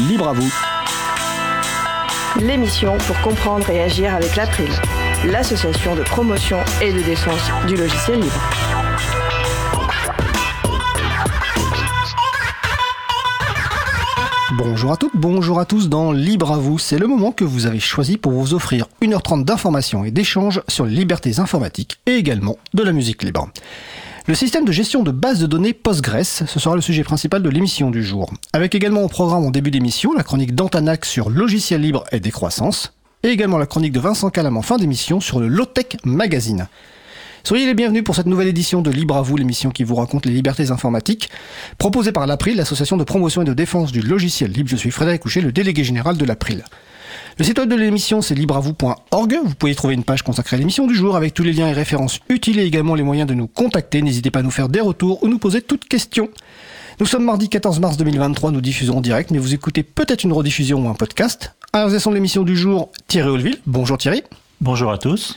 Libre à vous. L'émission pour comprendre et agir avec l'April, l'association de promotion et de défense du logiciel libre. Bonjour à toutes, bonjour à tous dans Libre à vous. C'est le moment que vous avez choisi pour vous offrir 1h30 d'informations et d'échanges sur les libertés informatiques et également de la musique libre. Le système de gestion de base de données Postgres, ce sera le sujet principal de l'émission du jour. Avec également au programme en début d'émission la chronique d'Antanac sur logiciel libre et décroissance, et également la chronique de Vincent Calam en fin d'émission sur le Lotech Magazine. Soyez les bienvenus pour cette nouvelle édition de Libre à vous, l'émission qui vous raconte les libertés informatiques, proposée par l'April, l'association de promotion et de défense du logiciel libre. Je suis Frédéric Couchet, le délégué général de l'April. Le site web de l'émission, c'est libreavou.org. Vous pouvez y trouver une page consacrée à l'émission du jour avec tous les liens et références utiles et également les moyens de nous contacter. N'hésitez pas à nous faire des retours ou nous poser toutes questions. Nous sommes mardi 14 mars 2023, nous diffusons en direct, mais vous écoutez peut-être une rediffusion ou un podcast. À la l'émission du jour, Thierry Olville. Bonjour Thierry. Bonjour à tous.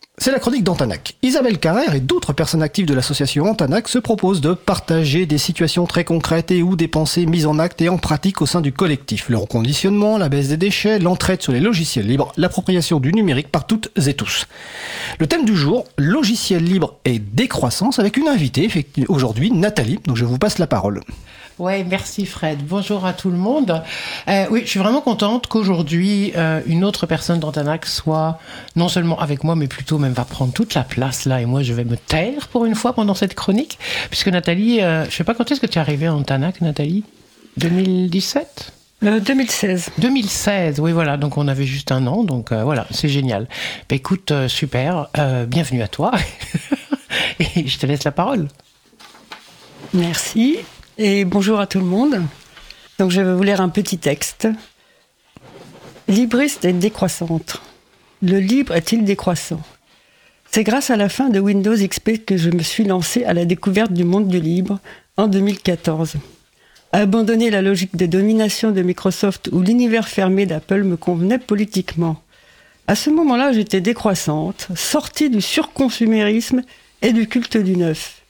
C'est la chronique d'Antanac. Isabelle Carrère et d'autres personnes actives de l'association Antanac se proposent de partager des situations très concrètes et ou des pensées mises en acte et en pratique au sein du collectif. Le reconditionnement, la baisse des déchets, l'entraide sur les logiciels libres, l'appropriation du numérique par toutes et tous. Le thème du jour, logiciel libre et décroissance avec une invitée, aujourd'hui Nathalie, donc je vous passe la parole. Ouais, merci Fred. Bonjour à tout le monde. Euh, oui, je suis vraiment contente qu'aujourd'hui euh, une autre personne d'Antanac soit non seulement avec moi, mais plutôt même va prendre toute la place là. Et moi, je vais me taire pour une fois pendant cette chronique, puisque Nathalie, euh, je sais pas quand est-ce que tu es arrivée à Antanac, Nathalie? 2017 2016. 2016, oui, voilà. Donc, on avait juste un an. Donc, voilà, c'est génial. Bah, écoute, super. bienvenue à toi. Et je te laisse la parole. Merci bonjour à tout le monde. Donc je vais vous lire un petit texte. Libriste et décroissante. Le libre est-il décroissant? C'est grâce à la fin de Windows XP que je me suis lancé à la découverte du monde du libre en 2014. Abandonner la logique de domination de Microsoft ou l'univers fermé d'Apple me convenait politiquement. À ce moment-là, j'étais décroissante, sortie du surconsumérisme et du culte du neuf.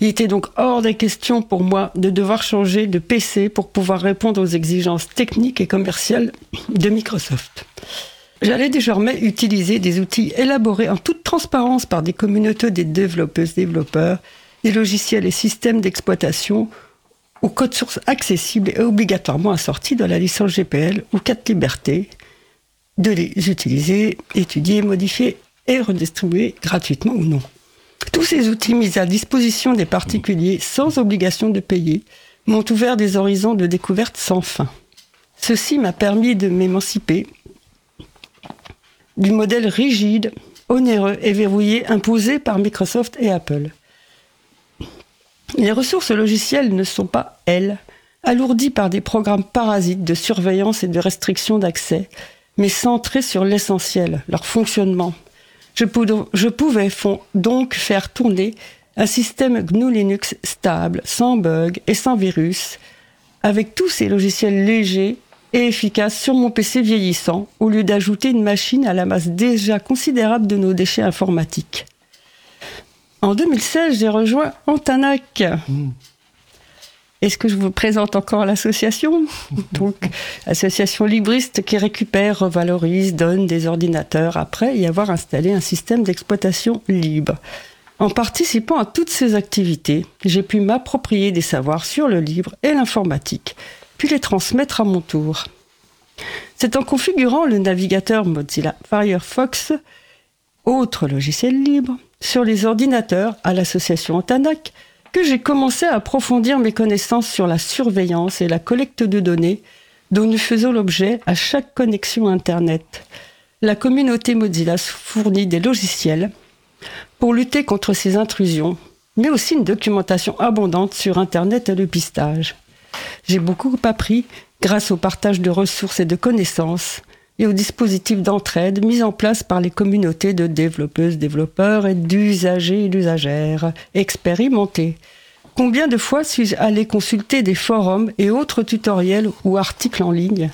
Il était donc hors des questions pour moi de devoir changer de PC pour pouvoir répondre aux exigences techniques et commerciales de Microsoft. J'allais désormais utiliser des outils élaborés en toute transparence par des communautés des développeuses développeurs, des logiciels et systèmes d'exploitation au code source accessible et obligatoirement assorti de la licence GPL ou 4 libertés, de les utiliser, étudier, modifier et redistribuer gratuitement ou non. Tous ces outils mis à disposition des particuliers sans obligation de payer m'ont ouvert des horizons de découverte sans fin. Ceci m'a permis de m'émanciper du modèle rigide, onéreux et verrouillé imposé par Microsoft et Apple. Les ressources logicielles ne sont pas, elles, alourdies par des programmes parasites de surveillance et de restriction d'accès, mais centrées sur l'essentiel, leur fonctionnement, je, pouvais donc faire tourner un système GNU Linux stable, sans bug et sans virus, avec tous ces logiciels légers et efficaces sur mon PC vieillissant, au lieu d'ajouter une machine à la masse déjà considérable de nos déchets informatiques. En 2016, j'ai rejoint Antanac. Mmh. Est-ce que je vous présente encore l'association Donc, association libriste qui récupère, revalorise, donne des ordinateurs après y avoir installé un système d'exploitation libre. En participant à toutes ces activités, j'ai pu m'approprier des savoirs sur le libre et l'informatique, puis les transmettre à mon tour. C'est en configurant le navigateur Mozilla Firefox, autre logiciel libre, sur les ordinateurs à l'association Antanac que j'ai commencé à approfondir mes connaissances sur la surveillance et la collecte de données dont nous faisons l'objet à chaque connexion Internet. La communauté Mozilla fournit des logiciels pour lutter contre ces intrusions, mais aussi une documentation abondante sur Internet et le pistage. J'ai beaucoup appris grâce au partage de ressources et de connaissances et aux dispositifs d'entraide mis en place par les communautés de développeuses, développeurs et d'usagers et d'usagères expérimentés. Combien de fois suis-je allé consulter des forums et autres tutoriels ou articles en ligne?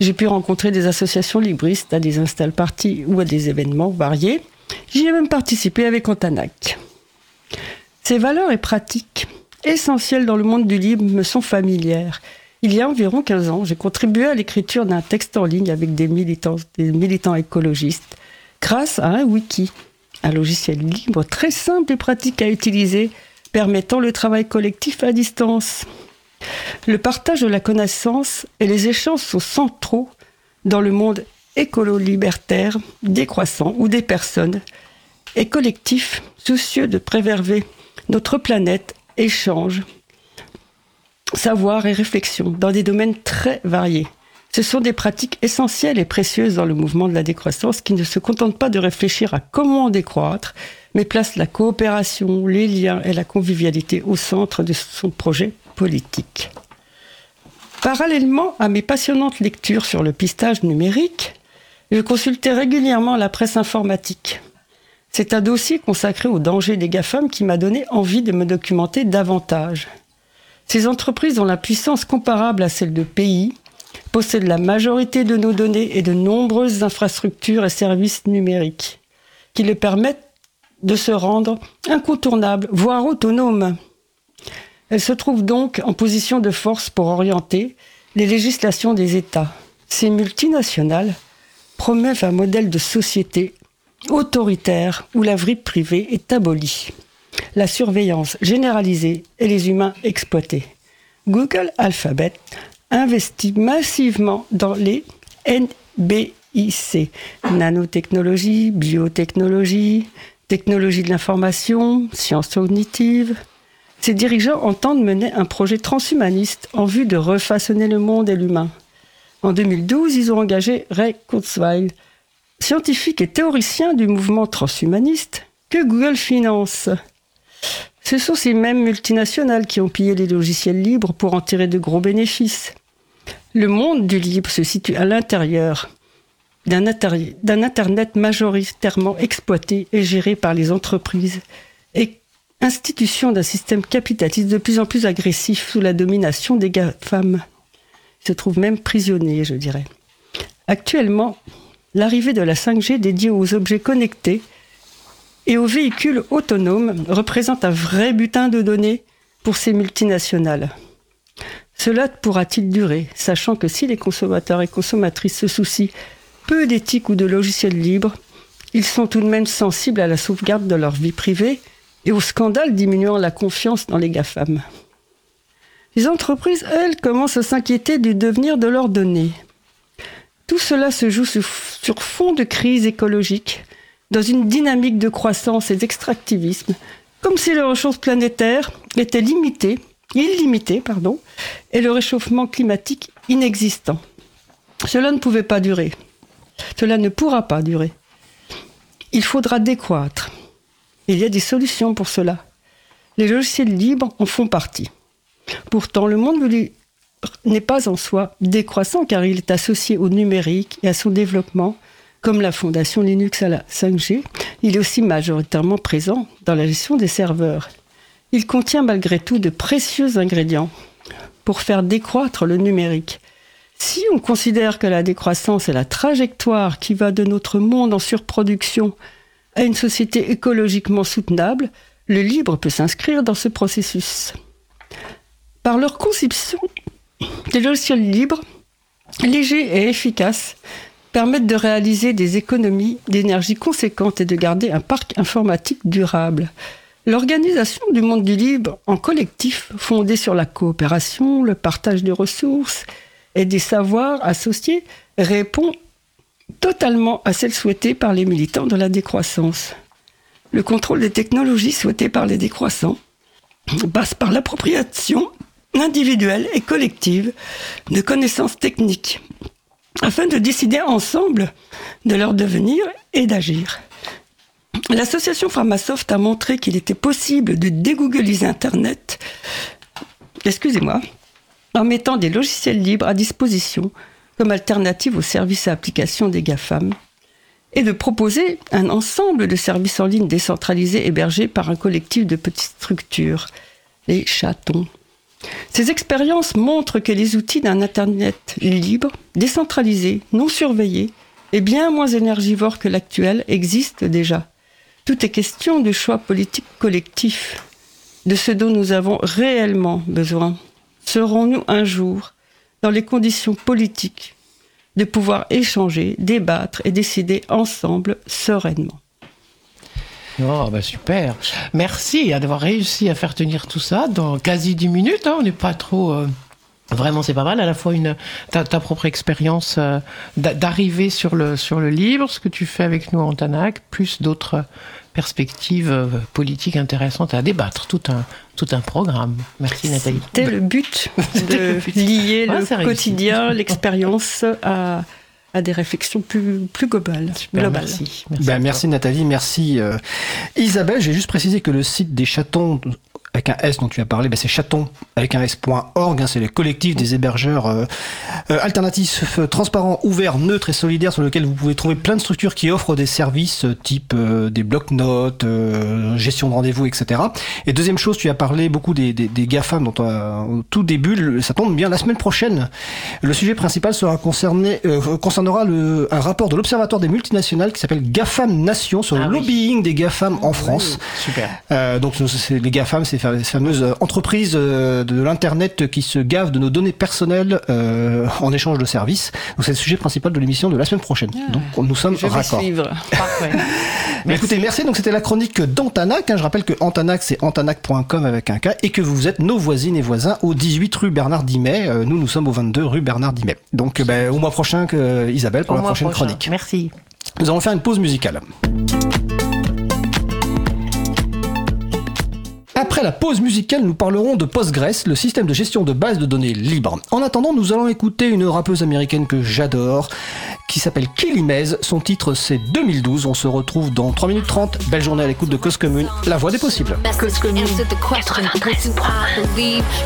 J'ai pu rencontrer des associations libristes à des install parties ou à des événements variés. J'y ai même participé avec Antanac. Ces valeurs et pratiques essentielles dans le monde du libre me sont familières. Il y a environ 15 ans, j'ai contribué à l'écriture d'un texte en ligne avec des militants, écologistes grâce à un wiki, un logiciel libre très simple et pratique à utiliser, permettant le travail collectif à distance. Le partage de la connaissance et les échanges sont centraux dans le monde écolo-libertaire, décroissant ou des personnes et collectifs soucieux de préserver notre planète, échange, savoir et réflexion dans des domaines très variés. Ce sont des pratiques essentielles et précieuses dans le mouvement de la décroissance qui ne se contentent pas de réfléchir à comment décroître, mais placent la coopération, les liens et la convivialité au centre de son projet politique. Parallèlement à mes passionnantes lectures sur le pistage numérique, je consultais régulièrement la presse informatique. C'est un dossier consacré aux dangers des GAFAM qui m'a donné envie de me documenter davantage. Ces entreprises ont la puissance comparable à celle de pays, possèdent la majorité de nos données et de nombreuses infrastructures et services numériques qui les permettent de se rendre incontournables, voire autonomes. Elles se trouvent donc en position de force pour orienter les législations des États. Ces multinationales promeuvent un modèle de société autoritaire où la vie privée est abolie, la surveillance généralisée et les humains exploités. Google Alphabet investit massivement dans les NBIC, nanotechnologie, biotechnologie, technologie de l'information, sciences cognitives. Ces dirigeants entendent mener un projet transhumaniste en vue de refaçonner le monde et l'humain. En 2012, ils ont engagé Ray Kurzweil, scientifique et théoricien du mouvement transhumaniste, que Google finance. Ce sont ces mêmes multinationales qui ont pillé les logiciels libres pour en tirer de gros bénéfices. Le monde du libre se situe à l'intérieur d'un Internet majoritairement exploité et géré par les entreprises et institution d'un système capitaliste de plus en plus agressif sous la domination des femmes. Il se trouve même prisonnier, je dirais. Actuellement, l'arrivée de la 5G dédiée aux objets connectés et aux véhicules autonomes représente un vrai butin de données pour ces multinationales. Cela pourra-t-il durer, sachant que si les consommateurs et consommatrices se soucient peu d'éthique ou de logiciels libres, ils sont tout de même sensibles à la sauvegarde de leur vie privée et au scandale diminuant la confiance dans les GAFAM. Les entreprises, elles, commencent à s'inquiéter du devenir de leurs données. Tout cela se joue sur fond de crise écologique, dans une dynamique de croissance et d'extractivisme, comme si les ressources planétaires étaient limitées, illimitées, pardon, et le réchauffement climatique inexistant. Cela ne pouvait pas durer. Cela ne pourra pas durer. Il faudra décroître. Il y a des solutions pour cela. Les logiciels libres en font partie. Pourtant, le monde n'est pas en soi décroissant car il est associé au numérique et à son développement comme la fondation Linux à la 5G, il est aussi majoritairement présent dans la gestion des serveurs. Il contient malgré tout de précieux ingrédients pour faire décroître le numérique. Si on considère que la décroissance est la trajectoire qui va de notre monde en surproduction à une société écologiquement soutenable, le libre peut s'inscrire dans ce processus. Par leur conception, les logiciels libres, légers et efficaces, permettent de réaliser des économies d'énergie conséquentes et de garder un parc informatique durable. L'organisation du monde du libre en collectif, fondée sur la coopération, le partage des ressources et des savoirs associés, répond totalement à celle souhaitée par les militants de la décroissance. Le contrôle des technologies souhaitées par les décroissants passe par l'appropriation individuelle et collective de connaissances techniques afin de décider ensemble de leur devenir et d'agir. L'association Pharmasoft a montré qu'il était possible de dégoogliser Internet, excusez-moi, en mettant des logiciels libres à disposition comme alternative aux services et applications des GAFAM, et de proposer un ensemble de services en ligne décentralisés hébergés par un collectif de petites structures. les chatons. Ces expériences montrent que les outils d'un Internet libre, décentralisé, non surveillé et bien moins énergivore que l'actuel existent déjà. Tout est question du choix politique collectif, de ce dont nous avons réellement besoin. Serons-nous un jour dans les conditions politiques de pouvoir échanger, débattre et décider ensemble sereinement? Oh, bah super. Merci d'avoir réussi à faire tenir tout ça dans quasi 10 minutes. Hein. On n'est pas trop. Euh, vraiment, c'est pas mal. À la fois une ta, propre expérience euh, d'arriver sur le sur le livre, ce que tu fais avec nous en Tanac, plus d'autres perspectives euh, politiques intéressantes à débattre. Tout un tout un programme. Merci Nathalie. C'était le but de lier le quotidien, l'expérience à à des réflexions plus, plus globales. Merci. Merci, ben, merci Nathalie, merci euh, Isabelle. J'ai juste précisé que le site des chatons avec un S dont tu as parlé, ben c'est chaton avec un S.org, hein, c'est le collectif des hébergeurs euh, euh, alternatifs, transparents, ouverts, neutres et solidaires sur lequel vous pouvez trouver plein de structures qui offrent des services type des blocs-notes, gestion de rendez-vous, etc. Et deuxième chose, tu as parlé beaucoup des, des, des GAFAM dont au tout début, ça tombe bien, la semaine prochaine, le sujet principal sera concerné, concernera le, un rapport de l'Observatoire des multinationales qui s'appelle GAFAM Nation sur le ah lobbying des GAFAM en France. super. Euh, donc les GAFAM, c'est fameuses entreprises euh, de l'Internet qui se gavent de nos données personnelles euh, en échange de services. Donc c'est le sujet principal de l'émission de la semaine prochaine. Ah. donc nous sommes raccords. Parfait. merci. Écoutez, merci. Donc c'était la chronique d'Antanac. Hein. Je rappelle que Antanac c'est antanac.com avec un K et que vous êtes nos voisines et voisins au 18 rue Bernard Dimet. Euh, nous nous sommes au 22 rue Bernard Dimet. Donc ben, au mois prochain Isabelle pour la prochaine chronique. Merci. Nous allons faire une pause musicale. Après la pause musicale, nous parlerons de Postgres, le système de gestion de base de données libre. En attendant, nous allons écouter une rappeuse américaine que j'adore, qui s'appelle Kelly Son titre c'est 2012. On se retrouve dans 3 minutes 30. Belle journée à l'écoute de Cause Commune, la voix des possibles. Cause Commune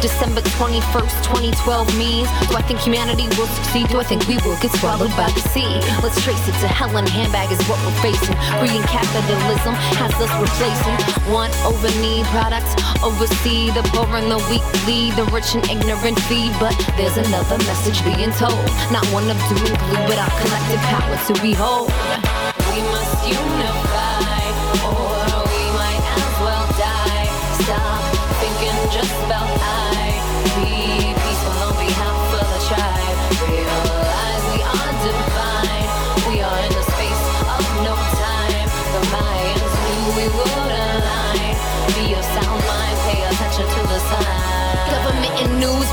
December 21st, 2012 means Do I think humanity will succeed? Do I think we will get swallowed by the sea? Let's trace it to hell and handbag is what we're facing. Breeding capitalism has us replacing one over need product Oversee the poor and the weak, lead the rich and ignorant feed. But there's another message being told. Not one of doom and gloom, but our collective power to behold. We must unify, or we might as well die. Stop thinking just about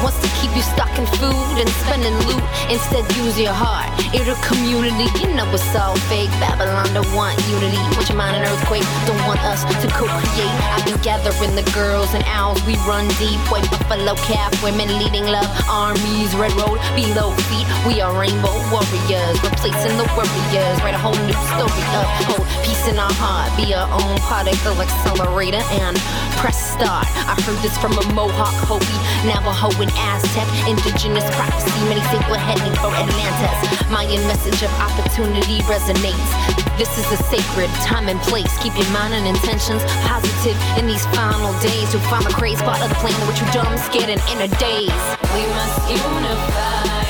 wants to keep you stocking food and spending loot. Instead, use your heart. Inner community, you know it's all fake. Babylon don't want unity. Want your mind an earthquake? Don't want us to co-create. I've been gathering the girls and owls. We run deep. White buffalo calf, women leading love. Armies, red road below feet. We are rainbow warriors, replacing the warriors. Write a whole new story up. Hold peace in our heart. Be our own particle accelerator and press start. I heard this from a Mohawk Hopi, Navajo and Aztec. Indigenous prophecy, many think we're heading for Atlantis. Mayan message of opportunity resonates. This is a sacred time and place. Keep your mind and intentions positive in these final days. You'll find the crazy part of the plan, which you dumb, scared, and in a daze. We must unify,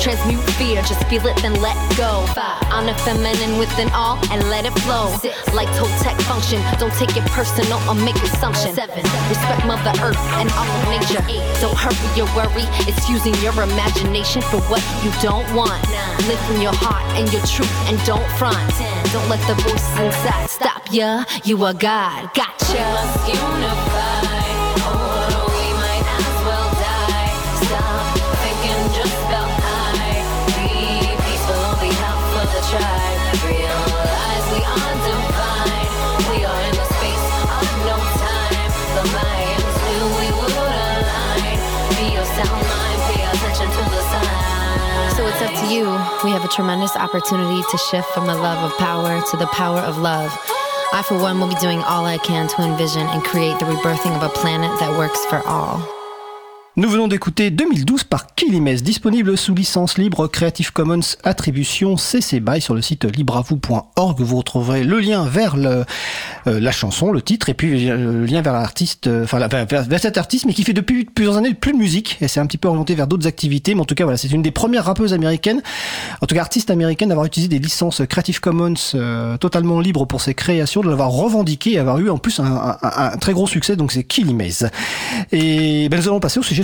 Transmute fear, just feel it, then let go. Five, honor feminine within all and let it flow. Six, like Toltec function don't take it personal or make assumptions. Seven, respect Mother Earth and all of nature. Eight, don't hurry your worry. It's using your imagination for what you don't want. Nine, live from your heart and your truth and don't front. Ten, don't let the voices inside stop ya. You are God. Gotcha. Must we have a tremendous opportunity to shift from the love of power to the power of love. I, for one, will be doing all I can to envision and create the rebirthing of a planet that works for all. Nous venons d'écouter 2012 par Kilimes, disponible sous licence libre Creative Commons Attribution CC BY sur le site libravou.org. Vous retrouverez le lien vers le, euh, la chanson, le titre, et puis euh, le lien vers l'artiste, euh, enfin vers, cet artiste, mais qui fait depuis plusieurs années plus de musique, et c'est un petit peu orienté vers d'autres activités, mais en tout cas voilà, c'est une des premières rappeuses américaines, en tout cas artiste américaine, d'avoir utilisé des licences Creative Commons totalement libres pour ses créations, de l'avoir revendiqué et avoir eu en plus un, un, un très gros succès, donc c'est Kilimes. Et ben, nous allons passer au sujet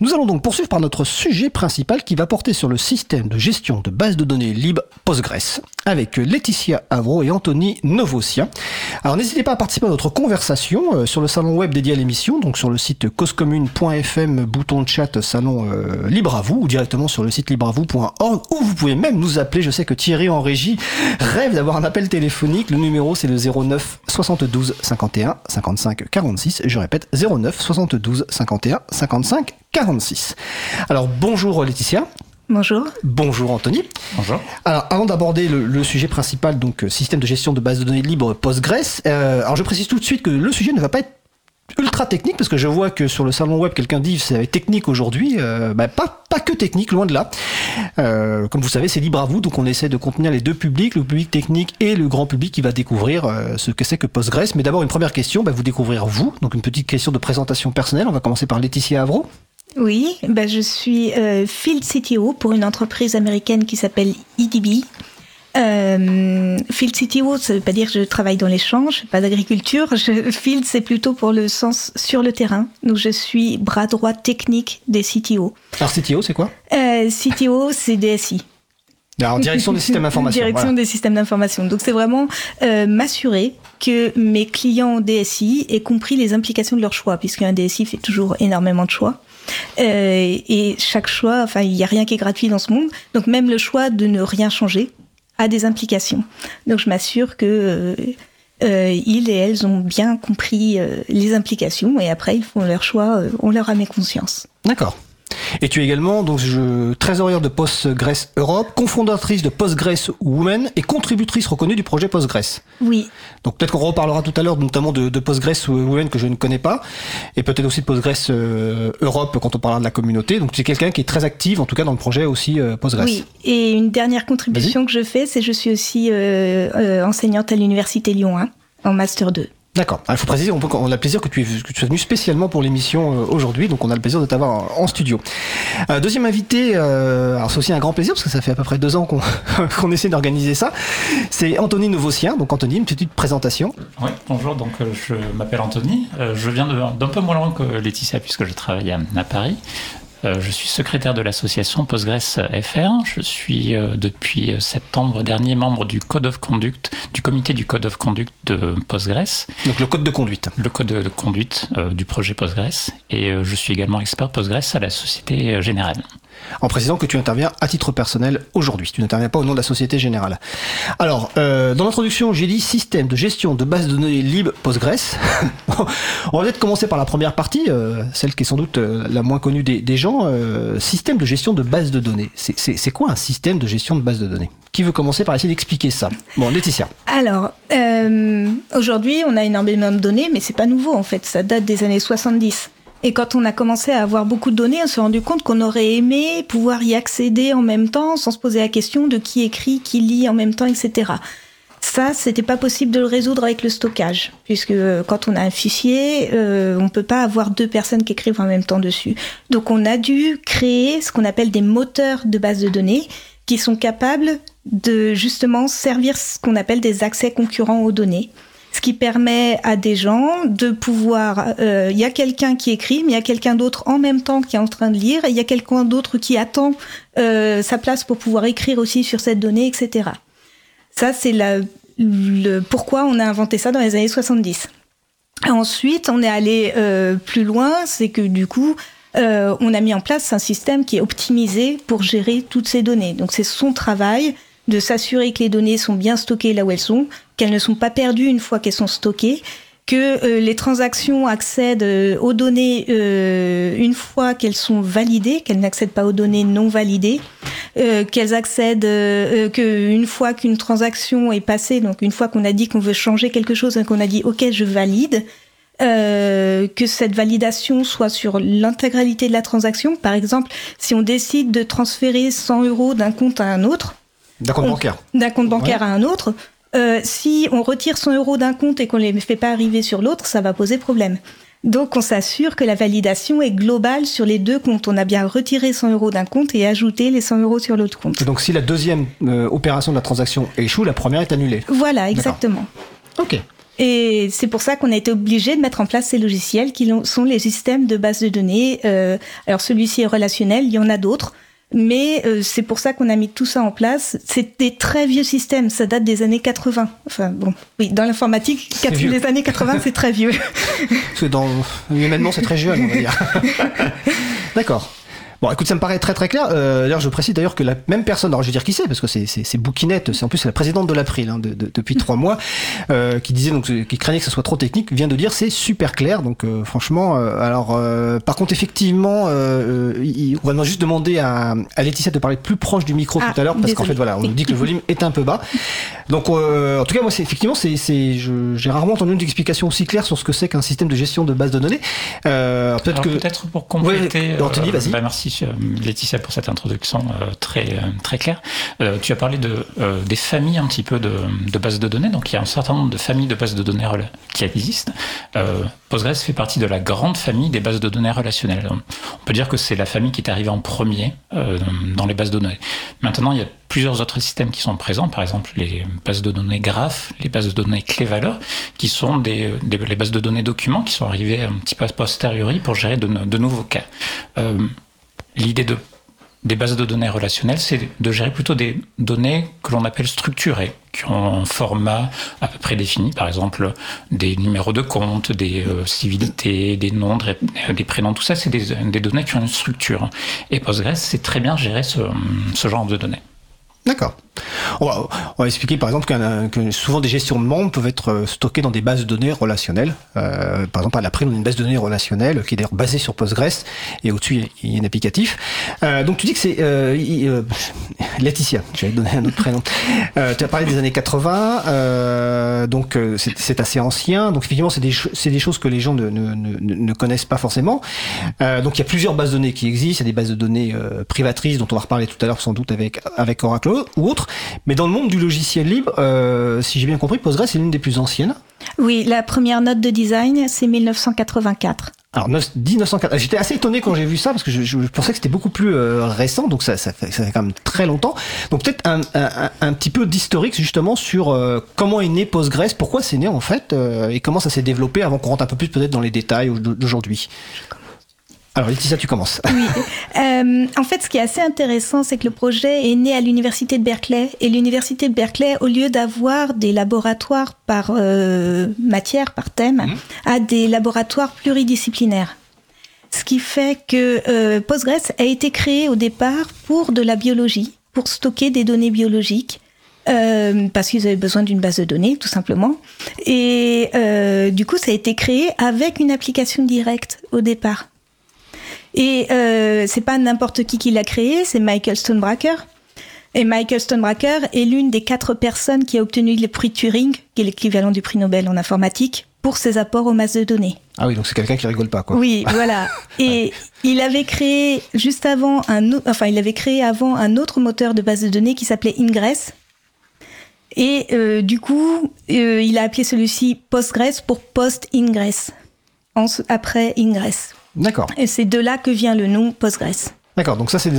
Nous allons donc poursuivre par notre sujet principal qui va porter sur le système de gestion de bases de données libres Postgres avec Laetitia Avro et Anthony Novosien. Alors n'hésitez pas à participer à notre conversation euh, sur le salon web dédié à l'émission, donc sur le site causecommune.fm, bouton de chat, salon euh, libre à vous, ou directement sur le site libreavou.org, où vous pouvez même nous appeler. Je sais que Thierry en régie rêve d'avoir un appel téléphonique. Le numéro c'est le 09 72 51 55 46. Je répète 09 72 51 55 46. Alors bonjour Laetitia. Bonjour. Bonjour Anthony. Bonjour. Alors avant d'aborder le, le, sujet principal, donc euh, système de gestion de base de données libre Postgres, euh, alors je précise tout de suite que le sujet ne va pas être ultra technique parce que je vois que sur le salon web quelqu'un dit c'est technique aujourd'hui euh, bah, pas pas que technique loin de là euh, comme vous savez c'est libre à vous donc on essaie de contenir les deux publics le public technique et le grand public qui va découvrir euh, ce que c'est que Postgres mais d'abord une première question bah, vous découvrir vous donc une petite question de présentation personnelle on va commencer par Laetitia Avro oui, ben je suis euh, Field CTO pour une entreprise américaine qui s'appelle EDB. Euh, field CTO, ça veut pas dire que je travaille dans les champs, je fais pas d'agriculture. Field, c'est plutôt pour le sens sur le terrain. Donc je suis bras droit technique des CTO. Alors CTO, c'est quoi? Euh, CTO, c'est DSI. Alors, direction des systèmes d'information. direction voilà. des systèmes d'information. Donc c'est vraiment euh, m'assurer que mes clients DSI aient compris les implications de leur choix, puisqu'un DSI fait toujours énormément de choix. Euh, et chaque choix, enfin, il n'y a rien qui est gratuit dans ce monde. Donc même le choix de ne rien changer a des implications. Donc je m'assure que euh, euh, ils et elles ont bien compris les implications et après ils font leur choix, on leur a mis conscience. D'accord. Et tu es également donc je, trésorière de Postgres Europe, cofondatrice de Postgres Women et contributrice reconnue du projet Postgres. Oui. Donc peut-être qu'on reparlera tout à l'heure notamment de, de Postgres Women que je ne connais pas et peut-être aussi de Postgres euh, Europe quand on parlera de la communauté. Donc c'est quelqu'un qui est très active en tout cas dans le projet aussi euh, Postgres. Oui. Et une dernière contribution que je fais, c'est je suis aussi euh, euh, enseignante à l'université Lyon 1 en master 2. D'accord. Il faut préciser, on, peut, on a le plaisir que tu, que tu sois venu spécialement pour l'émission euh, aujourd'hui, donc on a le plaisir de t'avoir en, studio. Euh, deuxième invité, euh, alors c'est aussi un grand plaisir parce que ça fait à peu près deux ans qu'on qu essaie d'organiser ça. C'est Anthony Novosien. Donc Anthony, une petite présentation. Oui, bonjour. Donc je m'appelle Anthony. Je viens d'un peu moins loin que Laetitia puisque je travaille à, à Paris. Euh, je suis secrétaire de l'association Postgres FR. Je suis euh, depuis septembre dernier membre du Code of Conduct, du comité du Code of Conduct de Postgres. Donc le code de conduite. Le code de conduite euh, du projet Postgres. Et je suis également expert Postgres à la Société Générale en précisant que tu interviens à titre personnel aujourd'hui. Tu n'interviens pas au nom de la Société Générale. Alors, euh, dans l'introduction, j'ai dit système de gestion de base de données libre Postgres. On va peut-être commencer par la première partie, euh, celle qui est sans doute euh, la moins connue des, gens. Système de gestion de base de données. C'est quoi un système de gestion de base de données? Qui veut commencer par essayer d'expliquer ça? Bon, Laetitia. Alors, aujourd'hui, on a énormément de données, mais c'est pas nouveau en fait. Ça date des années 70. Et quand on a commencé à avoir beaucoup de données, on s'est rendu compte qu'on aurait aimé pouvoir y accéder en même temps sans se poser la question de qui écrit, qui lit en même temps, etc. Ça, c'était pas possible de le résoudre avec le stockage, puisque quand on a un fichier, euh, on peut pas avoir deux personnes qui écrivent en même temps dessus. Donc, on a dû créer ce qu'on appelle des moteurs de base de données qui sont capables de justement servir ce qu'on appelle des accès concurrents aux données ce qui permet à des gens de pouvoir, il euh, y a quelqu'un qui écrit, mais il y a quelqu'un d'autre en même temps qui est en train de lire, et il y a quelqu'un d'autre qui attend euh, sa place pour pouvoir écrire aussi sur cette donnée, etc. Ça, c'est le pourquoi on a inventé ça dans les années 70. Ensuite, on est allé euh, plus loin, c'est que du coup, euh, on a mis en place un système qui est optimisé pour gérer toutes ces données. Donc c'est son travail de s'assurer que les données sont bien stockées là où elles sont, qu'elles ne sont pas perdues une fois qu'elles sont stockées, que euh, les transactions accèdent euh, aux données euh, une fois qu'elles sont validées, qu'elles n'accèdent pas aux données non validées, qu'elles accèdent que une fois qu'une transaction est passée, donc une fois qu'on a dit qu'on veut changer quelque chose et qu'on a dit OK, je valide, que cette validation soit sur l'intégralité de la transaction. Par exemple, si on décide de transférer 100 euros d'un compte à un autre, D'un compte on- bancaire. d'un compte bancaire à un autre, euh, si on retire 100 euros d'un compte et qu'on ne les fait pas arriver sur l'autre, ça va poser problème. Donc on s'assure que la validation est globale sur les deux comptes. On a bien retiré 100 euros d'un compte et ajouté les 100 euros sur l'autre compte. Et donc si la deuxième euh, opération de la transaction échoue, la première est annulée. Voilà, exactement. Ok. Et c'est pour ça qu'on a été obligé de mettre en place ces logiciels qui sont les systèmes de base de données. Euh, alors celui-ci est relationnel, il y en a d'autres. Mais euh, c'est pour ça qu'on a mis tout ça en place. C'est des très vieux systèmes, ça date des années 80. Enfin bon, oui, dans l'informatique, les années 80, c'est très vieux. Dans humainement c'est très jeune, on va dire. D'accord. Bon, écoute, ça me paraît très très clair. Euh, D'ailleurs, je précise d'ailleurs que la même personne, alors je vais dire qui c'est, parce que c'est c'est c'est Bouquinette, c'est en plus c'est la présidente de l'April hein, de, de- depuis trois mois, euh, qui disait donc euh, qui craignait que ce soit trop technique, vient de dire c'est super clair. Donc euh, franchement, euh, alors euh, par contre effectivement, euh, euh, il- on va juste demander à, à Laetitia de parler plus proche du micro Ah, tout à l'heure, parce qu'en fait voilà, on nous dit que le volume est un peu bas. Donc euh, en tout cas moi c'est effectivement c'est c'est je- j'ai rarement entendu une explication aussi claire sur ce que c'est qu'un système de gestion de base de données. Euh, peut-être Alors, que peut-être pour compléter, Ouais, Anthony, vas-y. bah, merci Laetitia pour cette introduction euh, très euh, très claire. Euh, tu as parlé de des familles un petit peu de, bases de données. Donc il y a un certain nombre de familles de bases de données qui existent. Postgres fait partie de la grande famille des bases de données relationnelles. On peut dire que c'est la famille qui est arrivée en premier dans les bases de données. Maintenant, il y a plusieurs autres systèmes qui sont présents, par exemple les bases de données graphes, les bases de données clés-valeurs, qui sont des, les bases de données documents qui sont arrivées un petit peu a posteriori pour gérer de, no- de nouveaux cas. L'idée de des bases de données relationnelles, c'est de gérer plutôt des données que l'on appelle structurées, qui ont un format à peu près défini, par exemple des numéros de compte, des euh, civilités, des noms, des, prénoms, tout ça, c'est des, données qui ont une structure. Et Postgres, c'est très bien gérer ce genre de données. D'accord. On va, expliquer par exemple que souvent des gestions de membres peuvent être euh, stockées dans des bases de données relationnelles. Euh, par exemple, à l'April, on a une base de données relationnelle qui est d'ailleurs basée sur Postgres et au-dessus il y a un applicatif. Euh, donc tu dis que c'est euh, Laetitia, j'allais te donner un autre prénom. Tu as parlé des années 80, euh, donc c'est assez ancien. Donc effectivement, c'est des, des choses que les gens ne, connaissent pas forcément. Donc il y a plusieurs bases de données qui existent. Il y a des bases de données privatrices dont on va reparler tout à l'heure sans doute avec avec Oracle ou autres. Mais dans le monde du logiciel libre, euh, si j'ai bien compris, Postgres est l'une des plus anciennes. Oui, la première note de design, c'est 1984. Alors 9 1904. J'étais assez étonné quand j'ai vu ça parce que je, je pensais que c'était beaucoup plus euh, récent, donc ça, ça, fait, ça fait quand même très longtemps. Donc peut-être un, un, un petit peu d'historique justement sur euh, comment est né Postgres, pourquoi c'est né en fait, euh, et comment ça s'est développé avant qu'on rentre un peu plus peut-être dans les détails d'aujourd'hui. Alors Laetitia, tu commences. Oui. Euh, en fait, ce qui est assez intéressant, c'est que le projet est né à l'université de Berkeley. Et l'université de Berkeley, au lieu d'avoir des laboratoires par euh, matière, par thème, a des laboratoires pluridisciplinaires. Ce qui fait que euh, Postgres a été créé au départ pour de la biologie, pour stocker des données biologiques. Euh, parce qu'ils avaient besoin d'une base de données, tout simplement. Et euh, du coup, ça a été créé avec une application directe au départ. Et euh, c'est pas n'importe qui qui l'a créé, c'est Michael Stonebraker. Et Michael Stonebraker est l'une des quatre personnes qui a obtenu le prix Turing, qui est l'équivalent du prix Nobel en informatique, pour ses apports aux masses de données. Ah oui, donc c'est quelqu'un qui rigole pas, quoi. Oui, voilà. Et il avait créé juste avant un, enfin, il avait créé avant un autre moteur de base de données qui s'appelait Ingress. Et euh, du coup, euh, il a appelé celui-ci Postgres pour Post-Ingress, après Ingress. D'accord. Et c'est de là que vient le nom Postgres. D'accord, donc ça c'est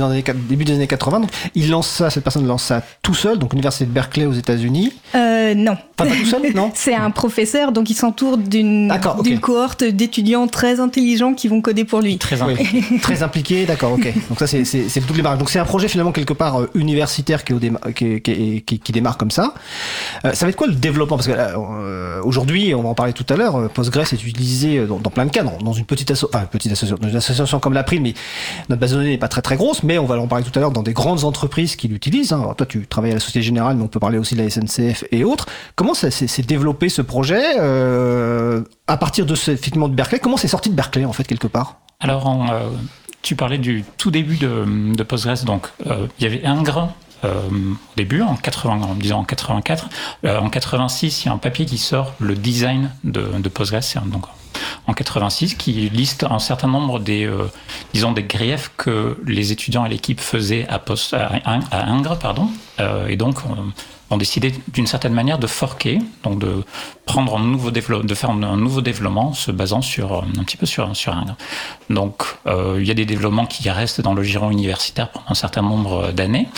début des années 80. Donc il lance ça, cette personne lance ça tout seul, donc l'université de Berkeley aux États-Unis. Euh, non. Enfin, pas tout seul, non C'est un professeur, donc il s'entoure d'une cohorte d'étudiants très intelligents qui vont coder pour lui. Très Oui, impliqué. très impliqué, d'accord, ok. Donc ça c'est toutes les barrages. Donc c'est un projet finalement quelque part euh, universitaire qui, est au déma- qui, est- qui, est- qui- qui démarre comme ça. Euh, ça va être quoi le développement? Parce que là, euh, aujourd'hui, on va en parler tout à l'heure, Postgres est utilisé dans, dans plein de cas, dans, une petite, asso enfin, une petite association, dans une association comme l'April, mais notre base de données n'est pas très très grosse, mais on va en parler tout à l'heure dans des grandes entreprises qui l'utilisent. Hein. Toi, tu travailles à la Société Générale, mais on peut parler aussi de la SNCF et autres. Comment s'est développé ce projet euh, à partir de ce, effectivement de Berkeley? Comment c'est sorti de Berkeley en fait quelque part? Alors, euh, tu parlais du tout début de, Postgres. Donc, euh, il y avait Ingres euh, au début, en 80, en disant en 84. Euh, en 86, il y a un papier qui sort, le design de, Postgres. En 86, qui liste un certain nombre des, euh, disons, des griefs que les étudiants et l'équipe faisaient à, Ingres, pardon. Euh, et donc, on, on décidé d'une certaine manière de forquer, donc de prendre un nouveau de faire un, nouveau développement se basant sur euh, un petit peu sur sur Ingres. Donc, euh, il y a des développements qui restent dans le giron universitaire pendant un certain nombre d'années.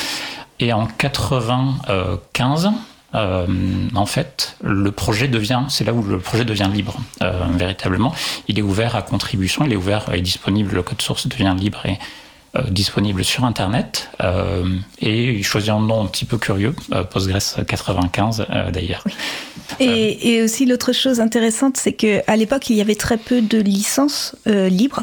Et en 95, euh, en fait, le projet devient, c'est là où le projet devient libre, euh, véritablement. Il est ouvert à contribution, il est ouvert et disponible, le code source devient libre et euh, disponible sur Internet. Et il choisit un nom un petit peu curieux, Postgres 95 euh, d'ailleurs. Et, et aussi l'autre chose intéressante, c'est que à l'époque il y avait très peu de licences libres,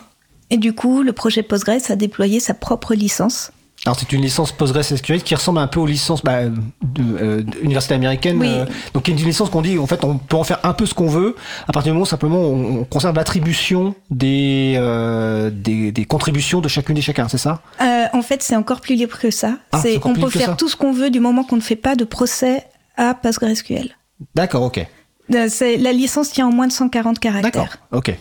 et du coup le projet Postgres a déployé sa propre licence. Alors c'est une licence PostgreSQL qui ressemble un peu aux licences bah, de, euh, de l'université américaine. Oui. euh, donc il y a une licence qu'on dit en fait on peut en faire un peu ce qu'on veut à partir du moment où simplement on, on conserve l'attribution des, euh, des des contributions de chacune et chacun, c'est ça? Euh, en fait, c'est encore plus libre que ça. Ah, c'est on peut faire tout ce qu'on veut du moment qu'on ne fait pas de procès à PostgreSQL. D'accord, ok. Euh, c'est- La licence tient en moins de 140 D'accord, caractères. ok.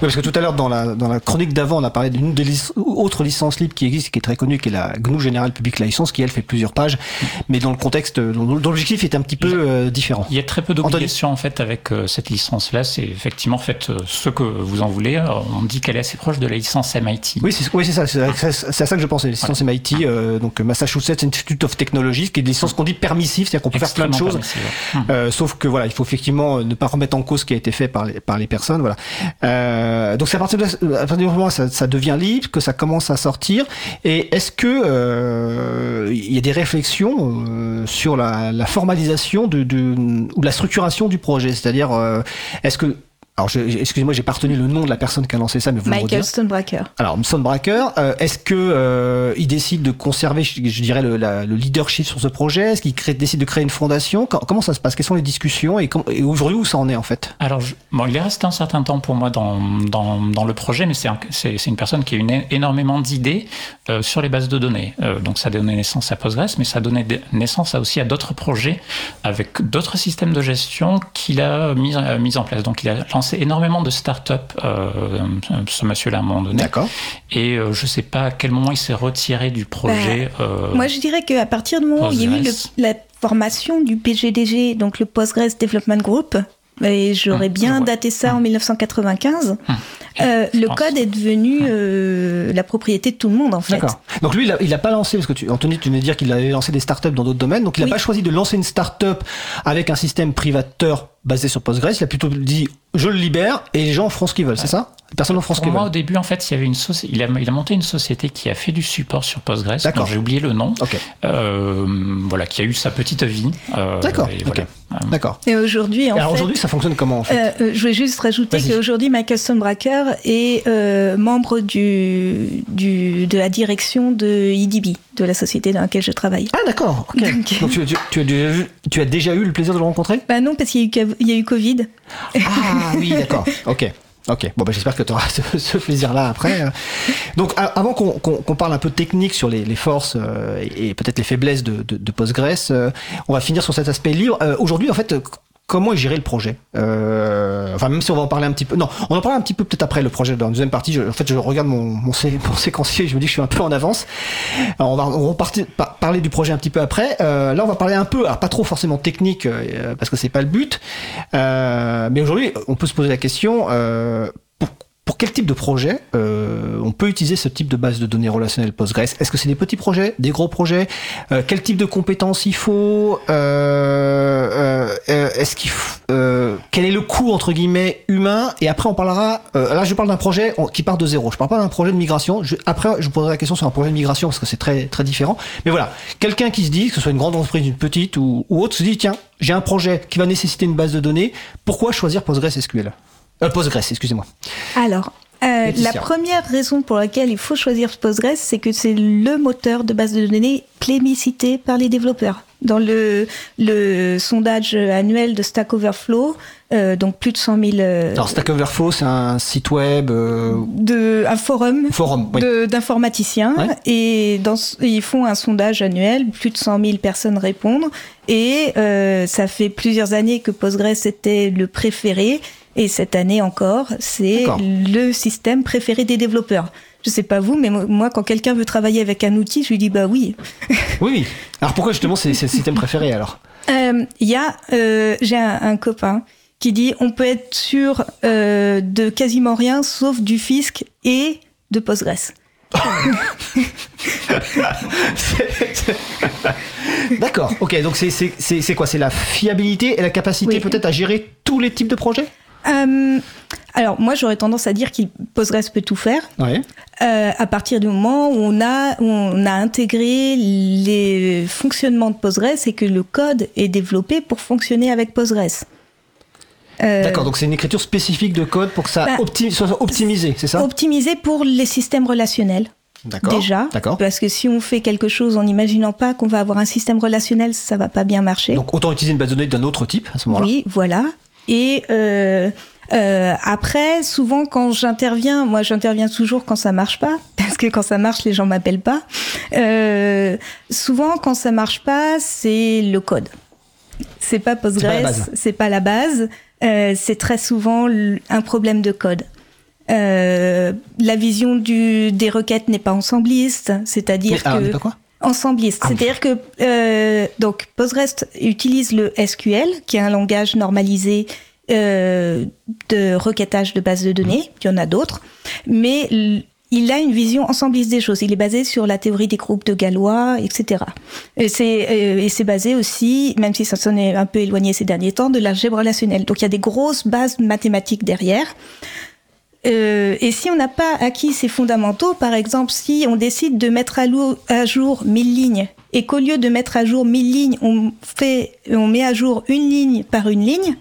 Oui, parce que tout à l'heure, dans la, dans la chronique d'avant, on a parlé d'une des lic- autres licences libres qui existe, qui est très connue, qui est la GNU General Public License, qui elle fait plusieurs pages, mais dans le contexte, dont, l'objectif est un petit peu euh, différent. Il y a très peu d'obligations en fait avec euh, cette licence-là. C'est effectivement faites euh, ce que vous en voulez. On dit qu'elle est assez proche de la licence MIT. Oui, c'est oui, ça, c'est c'est- à ça que je pensais, les licences MIT, euh, donc Massachusetts Institute of Technology, qui est des licences qu'on dit permissives, c'est-à-dire qu'on peut faire plein de choses. permissive. Hum. Sauf que voilà, il faut effectivement ne pas remettre en cause ce qui a été fait par les, par les personnes. Voilà. Euh, donc c'est à partir, de, à du moment où ça, devient libre que ça commence à sortir. Et est-ce que euh, il y a des réflexions euh, sur la, formalisation de, ou la structuration du projet? C'est-à-dire, est-ce que alors, je- excusez-moi, j'ai pas retenu le nom de la personne qui a lancé ça, mais vous Michael. Stonebraker. Alors, Soundbreaker, euh, est-ce que euh, il décide de conserver, je, je dirais, le, la- le leadership sur ce projet? Est-ce qu'il décide de créer une fondation? Com- Comment ça se passe? Quelles sont les discussions? Et, et aujourd'hui où ça en est en fait? Alors, je- bon, il est resté un certain temps pour moi dans, dans, dans le projet, mais c'est un- c'est c'est une personne qui a eu une- énormément d'idées euh, sur les bases de données. Euh, donc, ça a donné naissance à Postgres, mais ça a donné naissance à aussi à d'autres projets avec d'autres systèmes de gestion qu'il a mis, euh, mis en place. Donc, il a lancé énormément de start-up, euh, ce monsieur-là, à un moment donné. D'accord. Et euh, je sais pas à quel moment il s'est retiré du projet. euh, Moi, je dirais qu'à partir du moment où il y a eu le- la formation du PGDG, donc le Postgres Development Group, et j'aurais Hum, bien ouais. daté ça en 1995, Hum. euh, Je le code est devenu euh, la propriété de tout le monde, en fait. D'accord. Donc lui, il a, il a pas lancé, parce que tu, Anthony, tu venais de dire qu'il avait lancé des startups dans d'autres domaines, donc il a Oui. pas choisi de lancer une startup avec un système privateur basé sur Postgres, il a plutôt dit je le libère et les gens en feront ce qu'ils veulent, c'est ça? Les personnes en feront ce Pour moi, au début, en fait, il y avait une soci- il, a, il a monté une société qui a fait du support sur Postgres. D'accord. dont J'ai oublié le nom. Ok, Euh, voilà, qui a eu sa petite vie. euh, D'accord, et voilà. Euh, d'accord. Et aujourd'hui, en Alors fait, aujourd'hui, ça fonctionne comment en fait? Euh, je voulais juste rajouter Vas-y. qu'aujourd'hui, Michael Stonebraker est euh, membre du, du, de la direction de IDB, de la société dans laquelle je travaille. Ah d'accord, ok. Donc- Donc tu, tu- tu as déjà vu- tu as déjà eu le plaisir de le rencontrer? Bah non, parce qu'il y, a eu Cav- il y a eu Covid. Ah oui, d'accord. Ok. Ok, bon bah, j'espère que tu auras ce, ce plaisir-là après. euh. Donc avant qu'on parle un peu technique sur les, les forces euh, et, et peut-être les faiblesses de, de, de Postgres, euh, on va finir sur cet aspect libre. Euh, Aujourd'hui, en fait, euh, comment géré le projet euh, Enfin, même si on va en parler un petit peu. Non, on en parlera un petit peu peut-être après le projet dans la deuxième partie. En fait, je regarde mon, mon, sé- mon séquencier et je me dis que je suis un peu en avance. On va, on parler du projet un petit peu après. Euh, là, on va parler un peu, pas trop forcément technique euh, parce que c'est pas le but. Euh, mais aujourd'hui, on peut se poser la question euh, pour, quel type de projet euh, on peut utiliser ce type de base de données relationnelles Postgres? Est-ce que c'est des petits projets, des gros projets? Euh, Quel type de compétences il faut? Euh, Est-ce qu'il Quel est le coût entre guillemets humain? Et après, on parlera. là, je parle d'un projet qui part de zéro. Je parle pas d'un projet de migration. après, je vous poserai la question sur un projet de migration parce que c'est très très différent. Mais voilà, quelqu'un qui se dit, que ce soit une grande entreprise, une petite ou, ou autre, se dit tiens, j'ai un projet qui va nécessiter une base de données. Pourquoi choisir PostgreSQL euh, Postgres, excusez-moi. Alors, euh, la première raison pour laquelle il faut choisir Postgres, c'est que c'est le moteur de base de données plébiscité par les développeurs. Dans le, le sondage annuel de Stack Overflow, euh, donc plus de 100 000. Euh, Alors Stack Overflow, c'est un site web. Euh... De, un forum. Forum, oui. D'informaticiens. Et dans, ils font un sondage annuel, plus de 100 000 personnes répondent. Et euh, ça fait plusieurs années que Postgres était le préféré. Et cette année encore, c'est le système préféré des développeurs. Je sais pas vous, mais moi, quand quelqu'un veut travailler avec un outil, je lui dis bah oui. oui. Alors pourquoi justement c'est le système préféré alors? Il euh, y a, euh, j'ai un, copain qui dit on peut être sûr euh, de quasiment rien sauf du fisc et de Postgres. D'accord, ok, donc c'est quoi? C'est la fiabilité et la capacité peut-être à gérer tous les types de projets? Euh, alors moi j'aurais tendance à dire qu'il Postgres peut tout faire. Ouais. Euh, à partir du moment où on a on a intégré les fonctionnements de Postgres et que le code est développé pour fonctionner avec Postgres. Euh, D'accord, donc c'est une écriture spécifique de code pour que ça bah, soit optimisé, c'est ça? Optimisé pour les systèmes relationnels. Déjà, parce que si on fait quelque chose en n'imaginant pas qu'on va avoir un système relationnel, ça va pas bien marcher. Donc autant utiliser une base de données d'un autre type à ce moment-là. Oui, voilà. Et euh, euh, après, souvent quand j'interviens, moi j'interviens toujours quand ça marche pas, parce que quand ça marche, les gens m'appellent pas. Euh, souvent, quand ça marche pas, c'est le code. C'est pas Postgres, c'est pas la base. C'est très souvent un problème de code. La vision du, des requêtes n'est pas ensembliste, c'est-à-dire que pas quoi? Ensembliste. C'est-à-dire que euh, donc Postgres utilise le SQL, qui est un langage normalisé euh, de requêtage de bases de données. Il y en a d'autres, mais il a une vision ensembliste des choses. Il est basé sur la théorie des groupes de Galois, etc. Et c'est euh, et c'est basé aussi, même si ça s'en est un peu éloigné ces derniers temps, de l'algèbre relationnelle. Donc il y a des grosses bases mathématiques derrière. Euh, et si on n'a pas acquis ces fondamentaux, par exemple, si on décide de mettre à, jour 1000 lignes et qu'au lieu de mettre à jour 1000 lignes, on, fait, on met à jour une ligne par une ligne,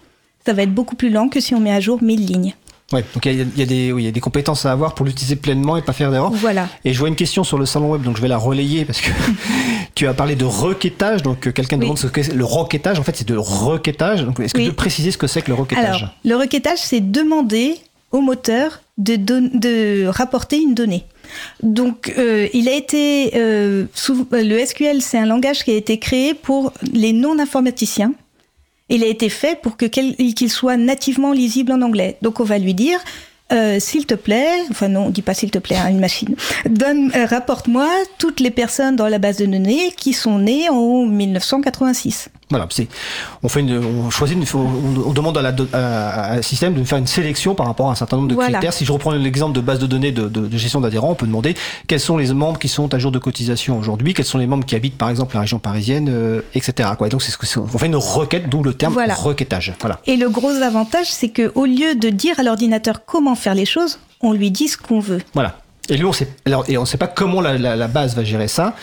ça va être beaucoup plus lent que si on met à jour 1000 lignes. Ouais, donc il y, a, des, oui, y a des compétences à avoir pour l'utiliser pleinement et pas faire d'erreur. Voilà. Et je vois une question sur le salon web, donc je vais la relayer parce que tu as parlé de requêtage, donc euh, quelqu'un demande ce qu'est le requêtage. En fait, c'est de requêtage. Donc, est-ce que tu peux préciser ce que c'est que le requêtage? Alors, le requêtage, c'est demander au moteur de, rapporter une donnée. Donc, euh, il a été euh, le SQL, c'est un langage qui a été créé pour les non-informaticiens. Il a été fait pour que qu'il soit nativement lisible en anglais. Donc, on va lui dire euh, s'il te plaît, enfin non, on dit pas s'il te plaît à hein, une machine, donne, rapporte-moi toutes les personnes dans la base de données qui sont nées en 1986. Voilà, c'est, on fait une, on choisit, une, on, demande à, la, à, un système de faire une sélection par rapport à un certain nombre de critères. Si je reprends l'exemple de base de données de, de, de gestion d'adhérents, on peut demander quels sont les membres qui sont à jour de cotisation aujourd'hui, quels sont les membres qui habitent par exemple la région parisienne, euh, etc. Quoi. Et donc c'est ce que on fait une requête, d'où le terme requêtage. Voilà. Et le gros avantage, c'est que au lieu de dire à l'ordinateur comment faire les choses, on lui dit ce qu'on veut. Voilà. Et lui, on sait, alors, et on sait pas comment la, la, la, base va gérer ça,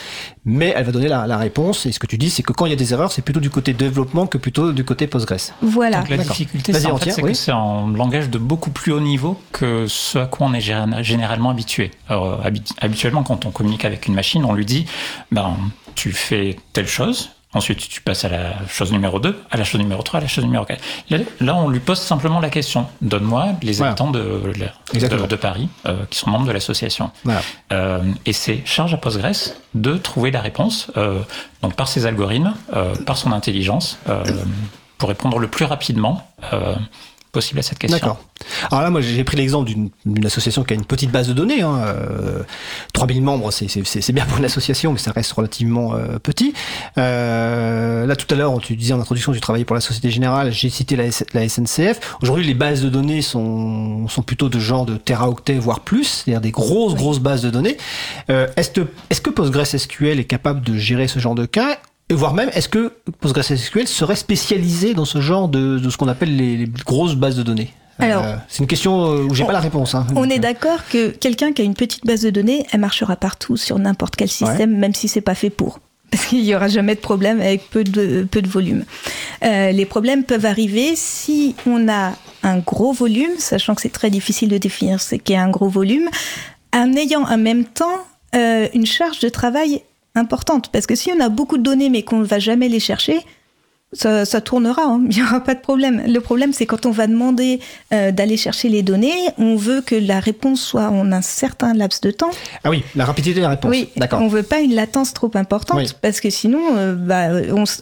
mais elle va donner la, la, réponse. Et ce que tu dis, c'est que quand il y a des erreurs, c'est plutôt du côté développement que plutôt du côté Postgres. Voilà. Donc la difficulté, c'est en fait, que c'est un langage de beaucoup plus haut niveau que ce à quoi on est généralement habitué. Alors, habituellement, quand on communique avec une machine, on lui dit, ben, tu fais telle chose, Ensuite, tu passes à la chose numéro 2, à la chose numéro 3, à la chose numéro 4. Là, on lui pose simplement la question. Donne-moi les habitants de, de, Paris euh, qui sont membres de l'association. Euh, et c'est charge à Postgres de trouver la réponse, euh, donc par ses algorithmes, par son intelligence, pour répondre le plus rapidement possible à cette question. D'accord. Alors là, moi, j'ai pris l'exemple d'une association qui a une petite base de données. Hein, 3000 euh, membres, c'est bien pour une association, mais ça reste relativement euh, petit. Euh, là, tout à l'heure, tu disais en introduction, tu travaillais pour la Société Générale, j'ai cité la, la SNCF. Aujourd'hui, les bases de données sont sont, sont plutôt de genre de teraoctets voire plus, c'est-à-dire des grosses grosses bases de données. Euh, est-ce que, est que PostgreSQL est capable de gérer ce genre de cas et voire même, est-ce que PostgreSQL serait spécialisé dans ce genre de, de ce qu'on appelle les, les grosses bases de données Alors, Euh, c'est une question euh, où j'ai on- pas la réponse. Hein. On est d'accord que quelqu'un qui a une petite base de données, elle marchera partout sur n'importe quel système, même si c'est pas fait pour. Parce qu'il n'y aura jamais de problème avec peu de, peu de volume. Euh, les problèmes peuvent arriver si on a un gros volume, sachant que c'est très difficile de définir ce qu'est un gros volume, en ayant en même temps euh, une charge de travail importante. Parce que si on a beaucoup de données mais qu'on ne va jamais les chercher, ça, ça tournera, hein. il n'y aura pas de problème. Le problème, c'est quand on va demander euh, d'aller chercher les données, on veut que la réponse soit en un certain laps de temps. Ah oui, la rapidité de la réponse. Oui, D'accord. on veut pas une latence trop importante Oui. parce que sinon, euh, bah,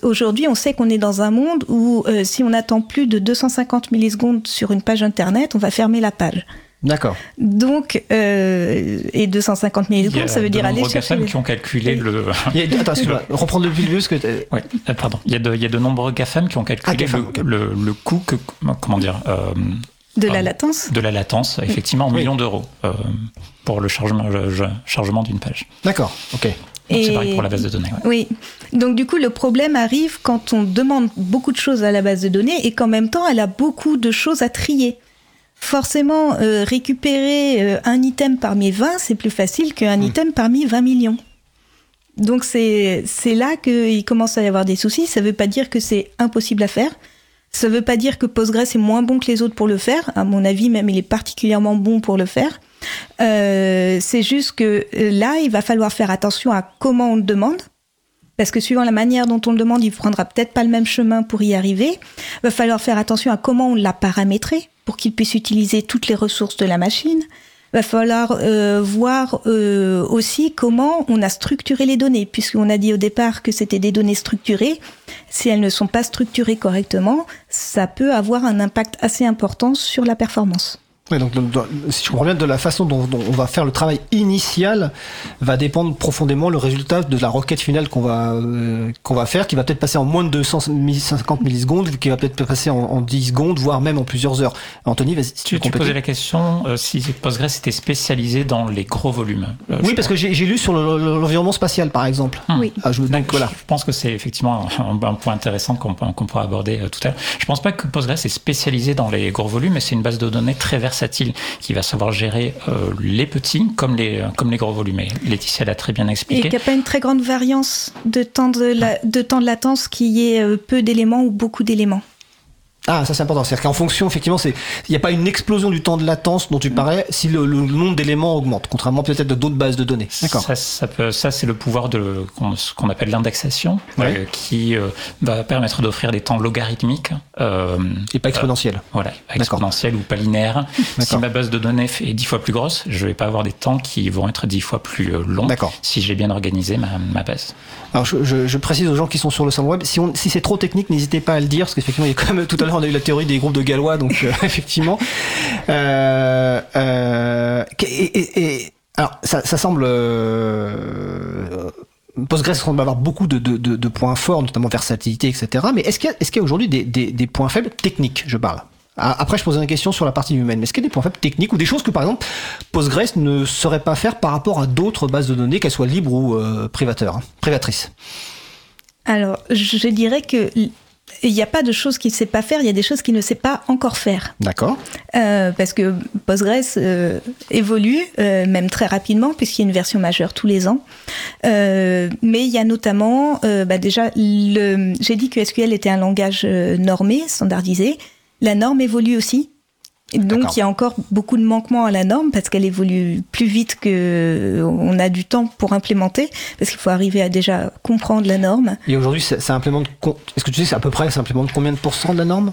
aujourd'hui, on sait qu'on est dans un monde où euh, si on attend plus de 250 millisecondes sur une page internet, on va fermer la page. D'accord. Donc, euh, et 250 Il y a millisecondes, ça veut de dire aller nombreux chercher. GAFAM les- qui ont calculé le. Il y a- Attends, excuse-moi, reprendre depuis le début parce que t'es- Ouais, euh, pardon. Il y, a de, il y a de nombreux GAFAM qui ont calculé Ah, GAFAM, le, le, le coût que, comment dire, euh, de la latence. de la latence, effectivement, en Oui. millions d'euros euh, pour le chargement, chargement d'une page. D'accord, ok. Donc c'est pareil pour la base de données. ouais. Oui. Donc du coup, le problème arrive quand on demande beaucoup de choses à la base de données et qu'en même temps, elle a beaucoup de choses à trier. Forcément, euh, récupérer euh, un item parmi 20, c'est plus facile qu'un Hmm. item parmi 20 millions. Donc c'est c'est là qu'il commence à y avoir des soucis. Ça ne veut pas dire que c'est impossible à faire. Ça ne veut pas dire que Postgres est moins bon que les autres pour le faire. À mon avis, même, il est particulièrement bon pour le faire. Euh, c'est juste que euh, là, il va falloir faire attention à comment on le demande. Parce que suivant la manière dont on le demande, il prendra peut-être pas le même chemin pour y arriver. Il va falloir faire attention à comment on l'a paramétré pour qu'il puisse utiliser toutes les ressources de la machine. Va falloir euh, voir euh, aussi comment on a structuré les données, puisqu'on a dit au départ que c'était des données structurées. Si elles ne sont pas structurées correctement, ça peut avoir un impact assez important sur la performance. Ouais, donc, si je comprends bien, de la façon dont, dont on va faire le travail initial va dépendre profondément le résultat de la requête finale qu'on va euh, qu'on va faire, qui va peut-être passer en moins de 250 millisecondes, qui va peut-être passer en, en 10 secondes, voire même en plusieurs heures. Anthony, vas-y, si tu, Tu, posais la question euh, si Postgres était spécialisé dans les gros volumes. Euh, Oui, parce que j'ai lu sur le- le- l'environnement spatial, par exemple. Hmm. Oui. Ah, je, donc Donc, voilà. Je pense que c'est effectivement un, un point intéressant qu'on qu'on pourra aborder euh, tout à l'heure. Je pense pas que Postgres est spécialisé dans les gros volumes, mais c'est une base de données très versatile qui va savoir gérer euh, les petits comme les, comme les gros volumes. Et Laetitia l'a très bien Et expliqué. qu'il n'y a pas une très grande variance de temps de, la- de temps de latence qui est euh, peu d'éléments ou beaucoup d'éléments. Ah, ça c'est important. C'est-à-dire qu'en fonction, effectivement, c'est il n'y a pas une explosion du temps de latence dont tu parlais si le, le nombre d'éléments augmente, contrairement peut-être de d'autres bases de données. D'accord. Ça, ça, peut- ça, c'est le pouvoir de ce qu'on appelle l'indexation, euh, qui euh, va permettre d'offrir des temps logarithmiques. euh, Et pas exponentiel. Voilà, exponentielle ou pas linéaire. si ma base de données est dix fois plus grosse, je vais pas avoir des temps qui vont être dix fois plus longs D'accord. si j'ai bien organisé ma, ma base. Alors je, je- je précise aux gens qui sont sur le salon web, si, on- si c'est trop technique, n'hésitez pas à le dire, parce qu'effectivement, il y a quand même tout à l'heure on a eu la théorie des groupes de Galois, donc euh, effectivement. Euh, euh, alors ça, semble. Postgres semble avoir beaucoup de, points forts, notamment versatilité, etc. Mais est-ce qu'il y a, aujourd'hui des, points faibles techniques, je parle? Ah, Après, je posais une question sur la partie humaine. Mais est-ce qu'il y a des points faibles techniques ou des choses que, par exemple, Postgres ne saurait pas faire par rapport à d'autres bases de données, qu'elles soient libres ou euh, hein, privatrices? Alors, je dirais que il n'y a pas de choses qu'il ne sait pas faire, il y a des choses qu'il ne sait pas encore faire. D'accord. Euh, parce que Postgres euh, évolue, euh, même très rapidement, puisqu'il y a une version majeure tous les ans. Euh, mais il y a notamment, euh, bah déjà, j'ai dit que SQL était un langage euh, normé, standardisé. La norme évolue aussi. Donc il y a encore beaucoup de manquements à la norme parce qu'elle évolue plus vite que on a du temps pour implémenter parce qu'il faut arriver à déjà comprendre la norme. Et aujourd'hui, ça, ça implémente. Est-ce que tu sais, c'est à peu près, ça implémente combien de pourcents de la norme?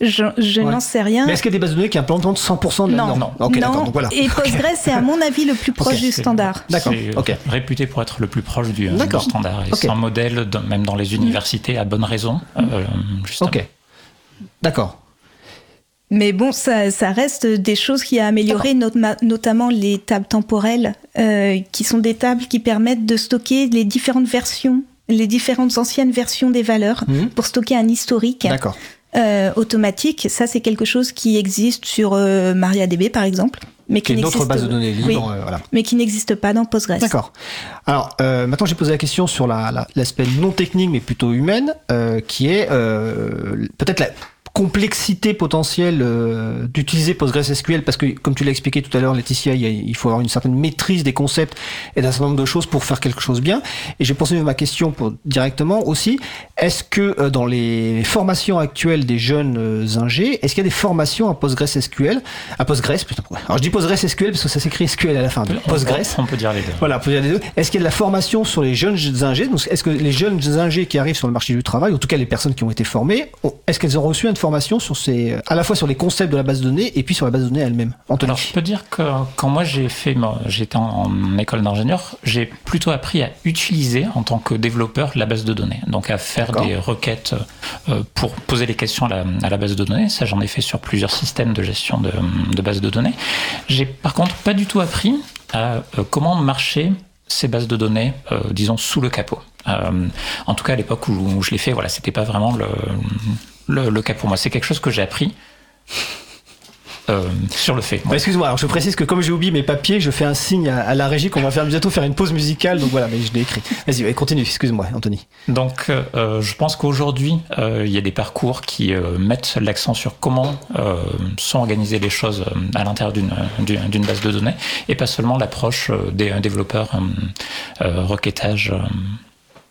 Je, je Ouais. n'en sais rien. Mais est-ce qu'il y a des bases de données qui implémentent 100% de la Non, norme? non. Donc voilà. Et Postgres, c'est à mon avis le plus proche du standard. D'accord, C'est ok. réputé pour être le plus proche du, euh, D'accord, du standard. Et c'est un modèle, même dans les universités, à bonne raison. euh, justement. Ok. D'accord. Mais bon, ça, ça reste des choses qui a amélioré, not- notamment les tables temporelles, euh, qui sont des tables qui permettent de stocker les différentes versions, les différentes anciennes versions des valeurs, Mhm. pour stocker un historique. Euh, automatique. Ça, c'est quelque chose qui existe sur euh, MariaDB, par exemple. Mais qui, qui est notre base de données libre. oui, voilà. mais qui n'existe pas dans Postgres. D'accord. Alors, maintenant, j'ai posé la question sur la- la- l'aspect non technique, mais plutôt humaine, qui est peut-être la complexité potentielle euh, d'utiliser PostgreSQL parce que comme tu l'as expliqué tout à l'heure Laetitia il, y a- il faut avoir une certaine maîtrise des concepts et d'un certain nombre de choses pour faire quelque chose bien. Et j'ai pensé ma question pour, directement aussi. Est-ce que euh, dans les formations actuelles des jeunes euh, ingés est-ce qu'il y a des formations à PostgreSQL à Postgres putain, alors je dis PostgreSQL parce que ça s'écrit SQL à la fin. On- Postgres. On peut dire les deux. voilà, pour dire les deux. Est-ce qu'il y a de la formation sur les jeunes ingés? Donc, est-ce que les jeunes ingés qui arrivent sur le marché du travail, en tout cas les personnes qui ont été formées, est-ce qu'elles ont reçu une formation sur ces, à la fois sur les concepts de la base de données et puis sur la base de données elle-même Alors, je peux dire que quand moi j'ai fait, j'étais en, en école d'ingénieur, j'ai plutôt appris à utiliser en tant que développeur la base de données. Donc à faire des requêtes euh, pour poser les questions à la, à la base de données. Ça, j'en ai fait sur plusieurs systèmes de gestion de, de bases de données. J'ai par contre pas du tout appris à euh, comment marcher ces bases de données, euh, disons, sous le capot. Euh, en tout cas, à l'époque où, où je l'ai fait, voilà, c'était pas vraiment le, le, le cas pour moi. C'est quelque chose que j'ai appris euh, sur le fait. Bah, Excuse-moi, alors je précise que comme j'ai oublié mes papiers, je fais un signe à, à la régie qu'on va faire bientôt faire une pause musicale, donc voilà, mais je l'ai écrit. Vas-y, continue, excuse-moi, Anthony. Donc, euh, je pense qu'aujourd'hui, euh, il y a des parcours qui euh, mettent l'accent sur comment euh, sont organisées les choses euh, à l'intérieur d'une base de données, et pas seulement l'approche euh, des développeurs euh, euh, requêtage.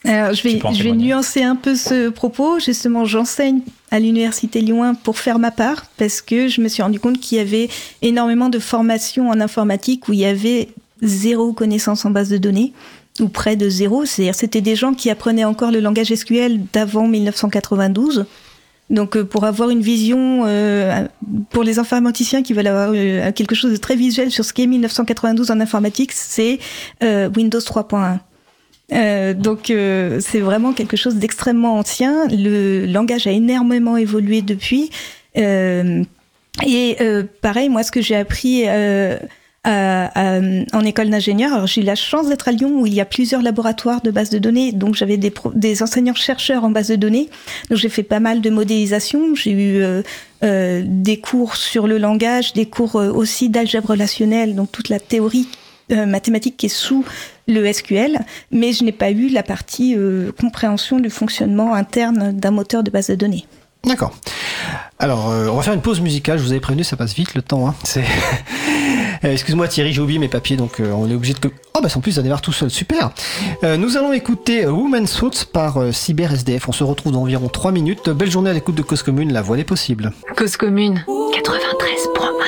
Alors, je vais, je vais nuancer un peu ce propos. Justement, j'enseigne à l'université Lyon 1 pour faire ma part parce que je me suis rendu compte qu'il y avait énormément de formations en informatique où il y avait zéro connaissance en base de données ou près de zéro. C'est-à-dire, c'était des gens qui apprenaient encore le langage SQL d'avant 1992. Donc, euh, pour avoir une vision, euh, pour les informaticiens qui veulent avoir euh, quelque chose de très visuel sur ce qu'est 1992 en informatique, c'est euh, Windows 3.1. Euh, donc euh, c'est vraiment quelque chose d'extrêmement ancien. Le langage a énormément évolué depuis. Euh, et pareil, moi, ce que j'ai appris en école d'ingénieur, j'ai eu la chance d'être à Lyon où il y a plusieurs laboratoires de bases de données, donc j'avais des, des enseignants chercheurs en base de données. Donc j'ai fait pas mal de modélisation. J'ai eu des cours sur le langage, des cours aussi d'algèbre relationnelle, donc toute la théorie mathématique qui est sous le SQL, mais je n'ai pas eu la partie euh, compréhension du fonctionnement interne d'un moteur de base de données. D'accord. Alors, euh, on va faire une pause musicale. Je vous avais prévenu, ça passe vite le temps. Hein. C'est. Euh, Excuse-moi Thierry, j'ai oublié mes papiers, donc euh, on est obligé de. Oh bah en plus ça démarre tout seul, super. Euh, nous allons écouter Woman's Thoughts par euh, Cyber SDF. On se retrouve dans environ 3 minutes. Belle journée à l'écoute de Cause Commune, la voix des possibles. Cause commune 93.1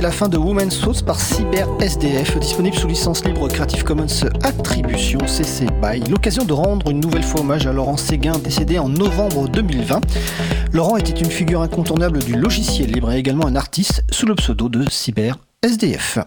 la fin de Woman's Thoughts par Cyber SDF, disponible sous licence libre Creative Commons Attribution CC BY. L'occasion de rendre une nouvelle fois hommage à Laurent Séguin, décédé en novembre 2020. Laurent était une figure incontournable du logiciel libre et également un artiste sous le pseudo de Cyber SDF.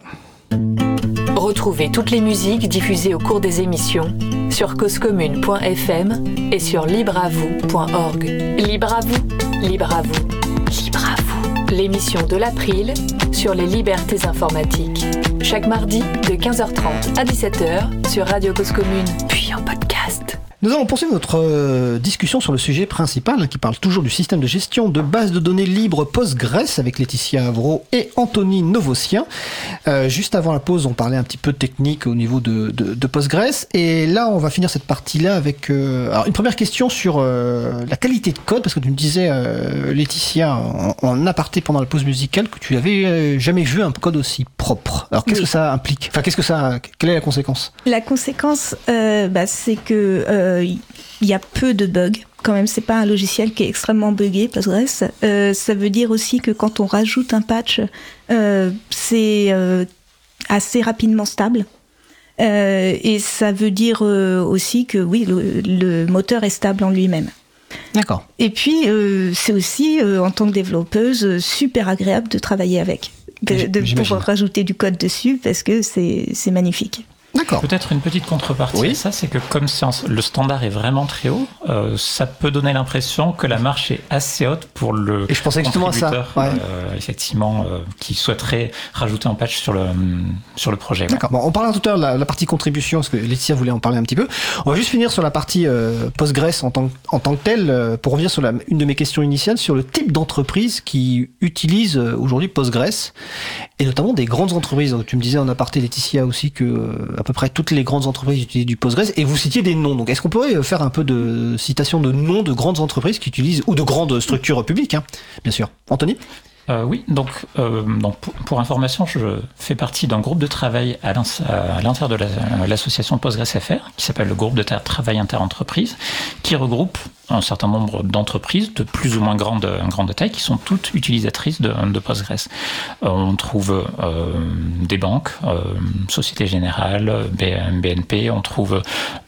Retrouvez toutes les musiques diffusées au cours des émissions sur causecommune.fm et sur libreavoue.org. Libre à vous, libre à vous, libre à vous. L'émission de l'April sur les libertés informatiques. Chaque mardi de 15h30 à 17h sur Radio Cause Commune, puis en podcast. Nous allons poursuivre notre euh, discussion sur le sujet principal hein, qui parle toujours du système de gestion de base de données libres Postgres avec Laetitia Avro et Anthony Novosien. Euh, juste avant la pause, on parlait un petit peu de technique au niveau de, de, de Postgres et là, on va finir cette partie-là avec euh, alors, une première question sur euh, la qualité de code parce que tu me disais, euh, Laetitia, en, en aparté pendant la pause musicale, que tu avais euh, jamais vu un code aussi propre. Alors qu'est-ce Oui. que ça implique? Enfin, qu'est-ce que ça Quelle est la conséquence? La conséquence, euh, bah, c'est que euh, il y a peu de bugs. Quand même, c'est pas un logiciel qui est extrêmement buggé, Postgres. Euh, ça veut dire aussi que quand on rajoute un patch, euh, c'est euh, assez rapidement stable. Euh, et ça veut dire aussi que oui, le, le moteur est stable en lui-même. D'accord. Et puis, euh, c'est aussi, euh, en tant que développeuse, euh, super agréable de travailler avec. De, de pouvoir rajouter du code dessus parce que c'est magnifique. D'accord. Peut-être une petite contrepartie Oui. à ça, c'est que comme le standard est vraiment très haut, euh, ça peut donner l'impression que la marche est assez haute pour le Et je pensais justement à ça, contributeur, ouais. euh, effectivement, euh, qui souhaiterait rajouter un patch sur le, sur le projet. ouais. D'accord. Bon, on parlera tout à l'heure de la, la partie contribution, parce que Laetitia voulait en parler un petit peu. On va juste finir sur la partie Postgres en tant, que- en tant que telle, pour revenir sur la, une de mes questions initiales, sur le type d'entreprise qui utilise aujourd'hui Postgres, et notamment des grandes entreprises. Donc, tu me disais en aparté, Laetitia, aussi que à peu près toutes les grandes entreprises utilisent du Postgres, et vous citiez des noms. Donc, est-ce qu'on pourrait euh, faire un peu de citation de noms de grandes entreprises qui utilisent, ou de grandes structures publiques, hein, bien sûr. Anthony? Euh, oui, donc, euh, pour, information, je fais partie d'un groupe de travail à l'intérieur de la- l'association PostgreSFR, qui s'appelle le groupe de travail interentreprise, qui regroupe un certain nombre d'entreprises de plus ou moins grande, taille, qui sont toutes utilisatrices de, Postgres. Euh, on trouve euh, des banques, euh, Société Générale, BNP, on trouve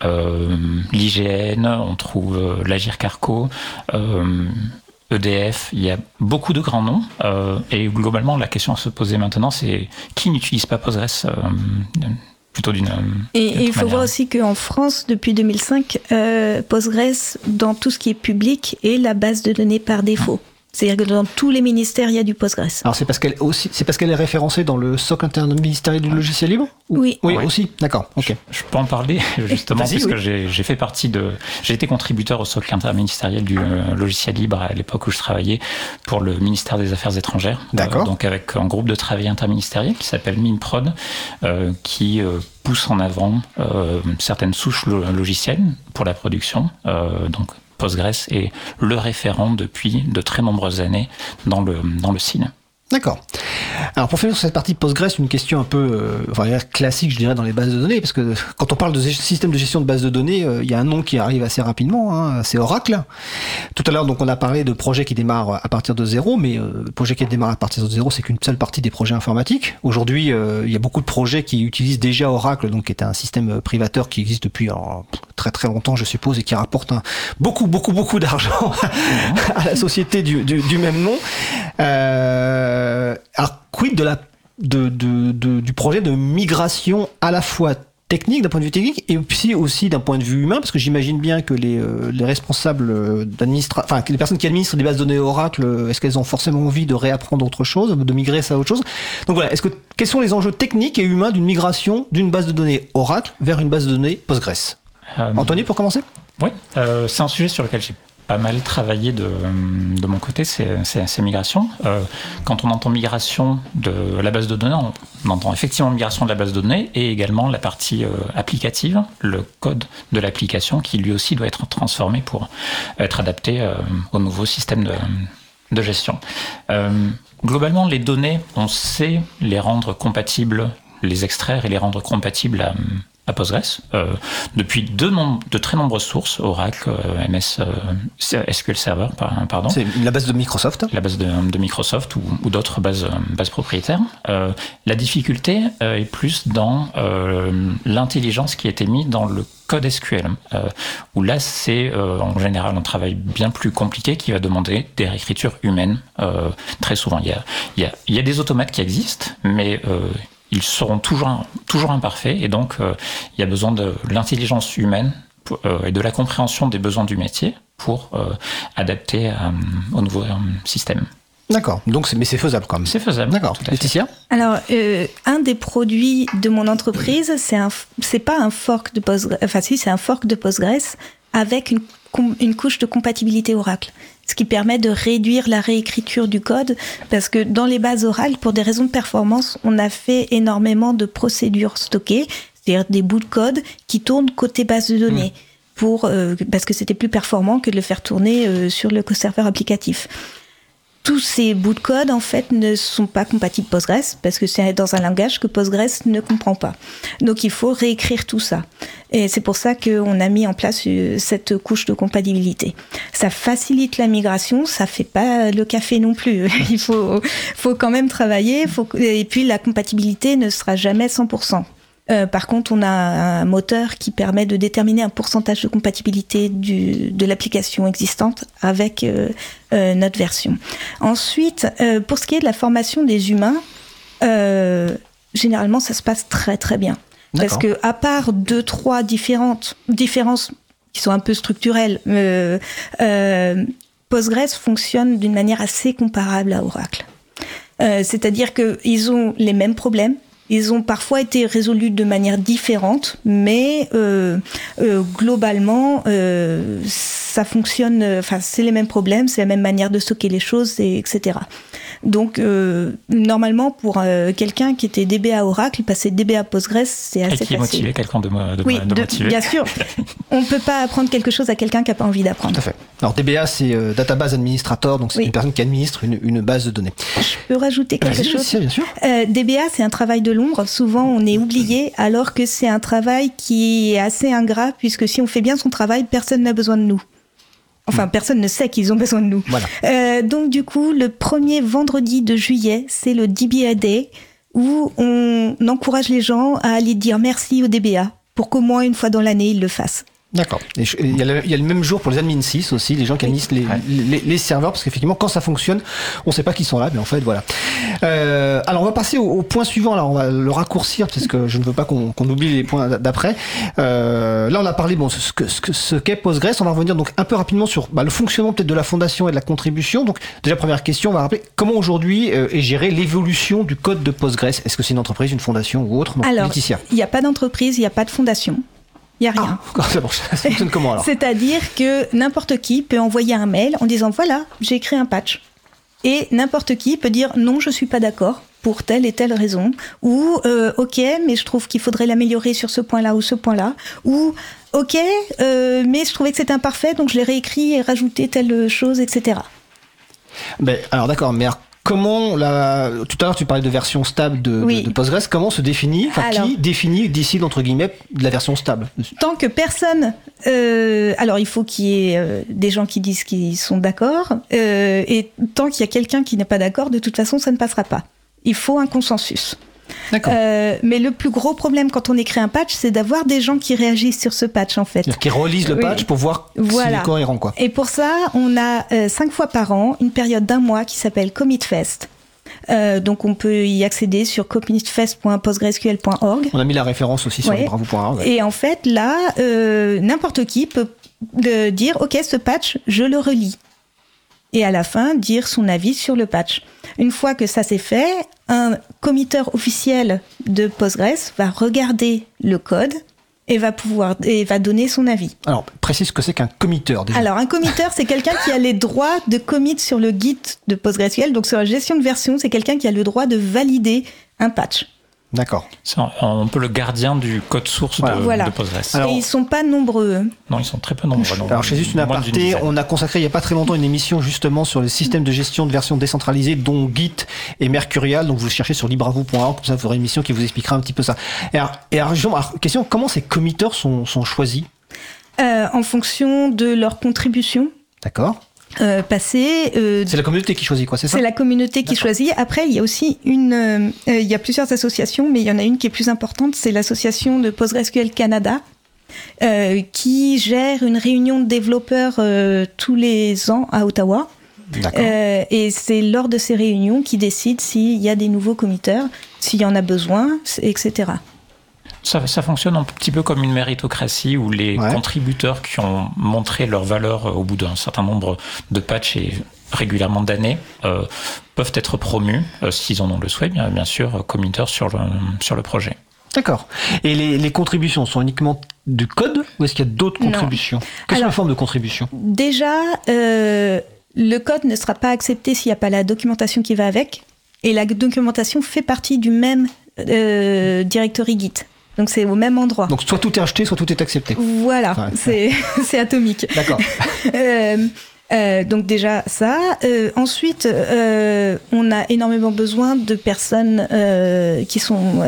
euh, l'IGN, on trouve euh, l'Agir Carco, euh, EDF, il y a beaucoup de grands noms. euh, et globalement, la question à se poser maintenant, c'est qui n'utilise pas Postgres euh, plutôt d'une. Et, d'une et il faut voir aussi qu'en France, depuis 2005, euh, Postgres, dans tout ce qui est public, est la base de données par défaut. C'est-à-dire que dans tous les ministères, il y a du Postgres. Alors c'est parce qu'elle aussi, c'est parce qu'elle est référencée dans le socle interministériel du logiciel libre Ou- Oui. Aussi. D'accord. Ok. Je peux en parler justement puisque oui. j'ai j'ai fait partie de, j'ai été contributeur au socle interministériel du euh, logiciel libre à l'époque où je travaillais pour le ministère des Affaires étrangères. D'accord. Euh, donc avec un groupe de travail interministériel qui s'appelle MinProd, euh, qui euh, pousse en avant euh, certaines souches lo- logicielles pour la production. Euh, donc Postgres est le référent depuis de très nombreuses années dans le dans le SIN. D'accord. Alors pour finir sur cette partie Postgres, une question un peu euh, enfin, classique, je dirais, dans les bases de données, parce que quand on parle de système de gestion de bases de données, euh, il y a un nom qui arrive assez rapidement, hein, c'est Oracle. Tout à l'heure, donc, on a parlé de projets qui démarrent à partir de zéro, mais euh, projet qui démarre à partir de zéro, c'est qu'une seule partie des projets informatiques. Aujourd'hui, euh, il y a beaucoup de projets qui utilisent déjà Oracle, donc qui est un système euh, privateur qui existe depuis alors, très très longtemps, je suppose, et qui rapporte beaucoup beaucoup beaucoup d'argent à la société du, du, du même nom. Euh, alors, quid de la, de, de, de- du projet de migration à la fois technique, d'un point de vue technique, et puis aussi d'un point de vue humain, parce que j'imagine bien que les, euh, les responsables d'administration, enfin, les personnes qui administrent des bases de données Oracle, euh, est-ce qu'elles ont forcément envie de réapprendre autre chose, de migrer ça à autre chose? Donc voilà, est-ce que, quels sont les enjeux techniques et humains d'une migration d'une base de données Oracle vers une base de données Postgres? Euh, Anthony, pour commencer? Oui, euh, c'est un sujet sur lequel j'ai pas mal travaillé de, mon côté, c'est ces migrations. Euh, quand on entend migration de la base de données, on entend effectivement migration de la base de données et également la partie euh, applicative, le code de l'application qui lui aussi doit être transformé pour être adapté euh, au nouveau système de, de gestion. Globalement, les données, on sait les rendre compatibles, les extraire et les rendre compatibles à, à Postgres euh, depuis de, de, très nombreuses sources, Oracle, euh, MS, euh, SQL Server, pardon. C'est la base de Microsoft La base de, de Microsoft ou, ou d'autres bases, bases propriétaires. Euh, la difficulté euh, est plus dans l'intelligence qui a été mise dans le code SQL, où là c'est en général un travail bien plus compliqué qui va demander des réécritures humaines très souvent. Il y, a, il, y a, il y a des automates qui existent, mais ils seront toujours, toujours imparfaits et donc euh, il y a besoin de l'intelligence humaine euh, et de la compréhension des besoins du métier pour euh, adapter au nouveau système. D'accord, donc mais c'est faisable quand même. C'est faisable. D'accord. Laetitia? Alors, un des produits de mon entreprise, c'est un, c'est pas un fork de Postgres, enfin si, c'est un fork de Postgres avec une, une couche de compatibilité Oracle ce qui permet de réduire la réécriture du code, parce que dans les bases orales, pour des raisons de performance, on a fait énormément de procédures stockées, c'est-à-dire des bouts de code qui tournent côté base de données. Mmh. Pour, euh, parce que c'était plus performant que de le faire tourner euh, sur le serveur applicatif tous ces bouts de code en fait ne sont pas compatibles Postgres parce que c'est dans un langage que Postgres ne comprend pas. Donc il faut réécrire tout ça. Et c'est pour ça qu'on a mis en place euh, cette couche de compatibilité. Ça facilite la migration, ça fait pas le café non plus. il faut, faut quand même travailler. Faut, et puis la compatibilité ne sera jamais 100%. Euh, par contre, on a un moteur qui permet de déterminer un pourcentage de compatibilité du, de l'application existante avec euh, euh, notre version. Ensuite, euh, pour ce qui est de la formation des humains, euh, généralement, ça se passe très très bien. Parce que à part deux trois différentes différences qui sont un peu structurelles, Postgres fonctionne d'une manière assez comparable à Oracle. C'est-à-dire qu'ils ont les mêmes problèmes, ils ont parfois été résolus de manière différente, mais euh, euh, globalement, euh, ça fonctionne. Enfin, c'est les mêmes problèmes, c'est la même manière de stocker les choses, et, etc. Donc, euh, normalement, pour euh, quelqu'un qui était DBA Oracle, passer DBA Postgres, c'est assez facile. Et qui est motivé, quelqu'un de, de, oui, de, motivé. Bien sûr. On ne peut pas apprendre quelque chose à quelqu'un qui n'a pas envie d'apprendre. Tout à fait. Alors, DBA, c'est euh, Database Administrator, donc c'est oui. une personne qui administre une, une, base de données. Je peux rajouter quelque chose bien, bien sûr. Euh, DBA, c'est un travail de l'ombre. Souvent, on est oublié, alors que c'est un travail qui est assez ingrat, puisque si on fait bien son travail, personne n'a besoin de nous. Enfin, personne ne sait qu'ils ont besoin de nous. Voilà. Euh, donc, du coup, le premier vendredi de juillet, c'est le DBA Day, où on encourage les gens à aller dire merci au DBA pour qu'au moins une fois dans l'année, ils le fassent. D'accord. Il y, a le, il y, a le même jour pour les admin 6 aussi, les gens qui administrent les, ouais. les, les, serveurs, parce qu'effectivement, quand ça fonctionne, on ne sait pas qu'ils sont là, mais en fait, voilà. Euh, alors, on va passer au, au, point suivant. Alors, on va le raccourcir, parce que je ne veux pas qu'on qu oublie les points d'après. Euh, là, on a parlé, bon, ce qu'est ce, ce qu Postgres. On va revenir donc un peu rapidement sur bah, le fonctionnement peut-être de la fondation et de la contribution. Donc, déjà, première question, on va rappeler comment aujourd'hui euh, est gérée l'évolution du code de Postgres. Est-ce que c'est une entreprise, une fondation ou autre? Donc, Alors, il n'y a pas d'entreprise, il n'y a pas de fondation. Il n'y a rien. Ah, ça fonctionne comment alors C'est-à-dire que n'importe qui peut envoyer un mail en disant voilà, j'ai écrit un patch. Et n'importe qui peut dire non, je suis pas d'accord pour telle et telle raison. Ou euh, ok, mais je trouve qu'il faudrait l'améliorer sur ce point-là ou ce point-là. Ou ok, euh, mais je trouvais que c'était imparfait, donc je l'ai réécrit et rajouté telle chose, etc. Ben, alors d'accord, mais comment la tout à l'heure tu parlais de version stable de, oui. de, de Postgres. Comment se définit enfin alors, qui définit décide entre guillemets de la version stable tant que personne euh, alors il faut qu'il y ait euh, des gens qui disent qu'ils sont d'accord euh, et tant qu'il y a quelqu'un qui n'est pas d'accord de toute façon ça ne passera pas. Il faut un consensus euh, mais le plus gros problème quand on écrit un patch, c'est d'avoir des gens qui réagissent sur ce patch en fait. Qui relisent le patch oui. pour voir voilà. s'il est cohérent quoi. Et pour ça, on a euh, cinq fois par an une période d'un mois qui s'appelle Commit Fest. Euh, donc on peut y accéder sur commitfest.postgresql.org. On a mis la référence aussi sur ouais. bravo.org. Ouais. Et en fait là, euh, n'importe qui peut dire ok ce patch je le relis et à la fin dire son avis sur le patch. Une fois que ça c'est fait, un committeur officiel de Postgres va regarder le code et va pouvoir et va donner son avis. Alors, précise ce que c'est qu'un committeur. Déjà. Alors, un committeur, c'est quelqu'un qui a les droits de commit sur le Git de PostgreSQL. Donc, sur la gestion de version, c'est quelqu'un qui a le droit de valider un patch. D'accord. C'est un, un peu le gardien du code source Voilà. de, Voilà. de Postgres. Alors- Et ils sont pas nombreux. non, ils sont très peu nombreux. Alors, chez juste une aparté, on a consacré il n'y a pas très longtemps une émission justement sur les systèmes de gestion de versions décentralisées, dont Git et Mercurial. Donc, vous cherchez sur libravou.org, comme ça, vous aurez une émission qui vous expliquera un petit peu ça. Et alors, et alors, justement, alors, question, comment ces committeurs sont, sont choisis? Euh, en fonction de leur contribution D'accord euh, passée. euh, C'est la communauté qui choisit, quoi, c'est ça C'est la communauté qui choisit. Après, il y a aussi une, euh, euh, il y a plusieurs associations, mais il y en a une qui est plus importante, c'est l'association de PostgreSQL Canada, euh, qui gère une réunion de développeurs euh, tous les ans à Ottawa. Euh, et c'est lors de ces réunions qui décide s'il y a des nouveaux committeurs, s'il y en a besoin, etc. Ça, ça fonctionne un petit peu comme une méritocratie où les Ouais. contributeurs qui ont montré leur valeur euh, au bout d'un certain nombre de patchs et régulièrement d'années euh, peuvent être promus, euh, s'ils en ont le souhait, bien, bien sûr, committeurs sur le, sur le projet. D'accord. Et les, les contributions sont uniquement du code ou est-ce qu'il y a d'autres contributions? Quelles sont Alors- les formes de contribution Déjà, euh, le code ne sera pas accepté s'il n'y a pas la documentation qui va avec. Et la documentation fait partie du même euh, directory Git. Donc c'est au même endroit. Donc, soit tout est acheté, soit tout est accepté. Voilà, Ouais. c'est atomique. D'accord. Euh, euh, donc déjà ça. Euh, ensuite, on a énormément besoin de personnes qui sont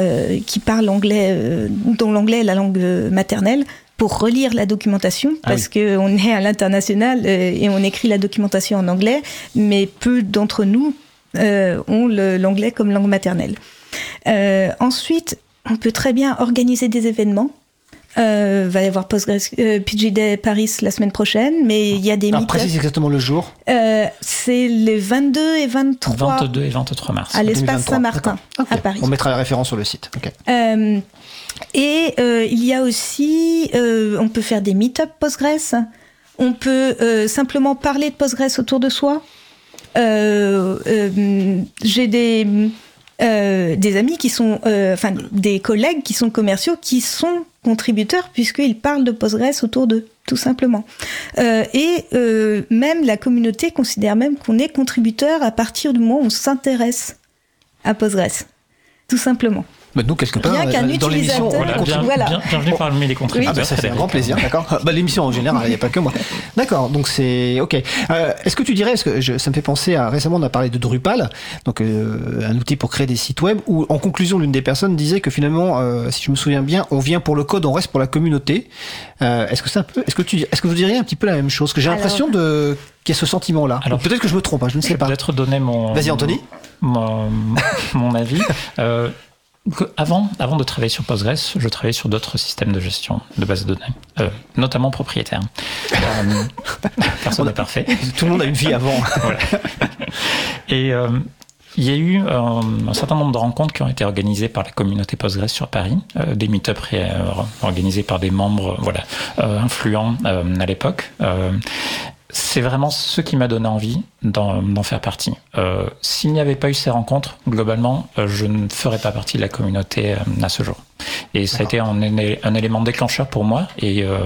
qui parlent anglais, dont l'anglais est la langue maternelle, pour relire la documentation, Ah parce que on est à l'international et on écrit la documentation en anglais, mais peu d'entre nous euh, ont l'anglais comme langue maternelle. Euh, ensuite, on peut très bien organiser des événements. Euh, va y avoir Postgres, euh, PG Day Paris la semaine prochaine, mais il y a des Alors, précise exactement le jour. euh, c'est les 22 et 23 22 et 23 mars. à l'espace 2023. Saint-Martin à. Paris. On mettra la référence sur le site. Euh, et euh, il y a aussi, euh, on peut faire des meet-up Postgres. On peut euh, simplement parler de Postgres autour de soi. Euh, euh, J'ai des euh, des amis qui sont, euh, enfin des collègues qui sont commerciaux, qui sont contributeurs puisqu'ils parlent de Postgres autour d'eux, tout simplement. Euh, et euh, même la communauté considère même qu'on est contributeur à partir du moment où on s'intéresse à Postgres, tout simplement. Bah, nous, quelque part, qu'un euh, dans l'émission, on Voilà, a bien- Voilà. bien- bienvenue parmi les Ah contributeurs. bah ça fait un grand plaisir, d'accord. Bah, l'émission en général, il n'y a pas que moi. D'accord, donc c'est ok. Euh, est-ce que tu dirais, que je- ça me fait penser à récemment on a parlé de Drupal, donc euh, un outil pour créer des sites web, où en conclusion l'une des personnes disait que finalement, euh, si je me souviens bien, on vient pour le code, on reste pour la communauté. Euh, est-ce que c'est un peu, est-ce que tu, est-ce que vous diriez un petit peu la même chose? Que j'ai Alors- l'impression de qu'il y a ce sentiment-là. Alors- Ou Peut-être que je me trompe, hein, je ne Je sais vais pas. peut-être donner mon. Vas-y, Anthony. Mon, mon avis. Euh, avant, avant de travailler sur Postgres, je travaillais sur d'autres systèmes de gestion de bases de données, euh, notamment propriétaires. Euh, personne n'est parfait. Tout le monde a une vie avant. Voilà. Et euh, il y a eu un certain nombre de rencontres qui ont été organisées par la communauté Postgres sur Paris, des meet-ups organisés par des membres voilà, influents à l'époque. C'est vraiment ce qui m'a donné envie d'en faire partie. Euh, S'il n'y avait pas eu ces rencontres, globalement, euh, je ne ferais pas partie de la communauté euh, à ce jour. Et ça a été un, élément déclencheur pour moi et euh,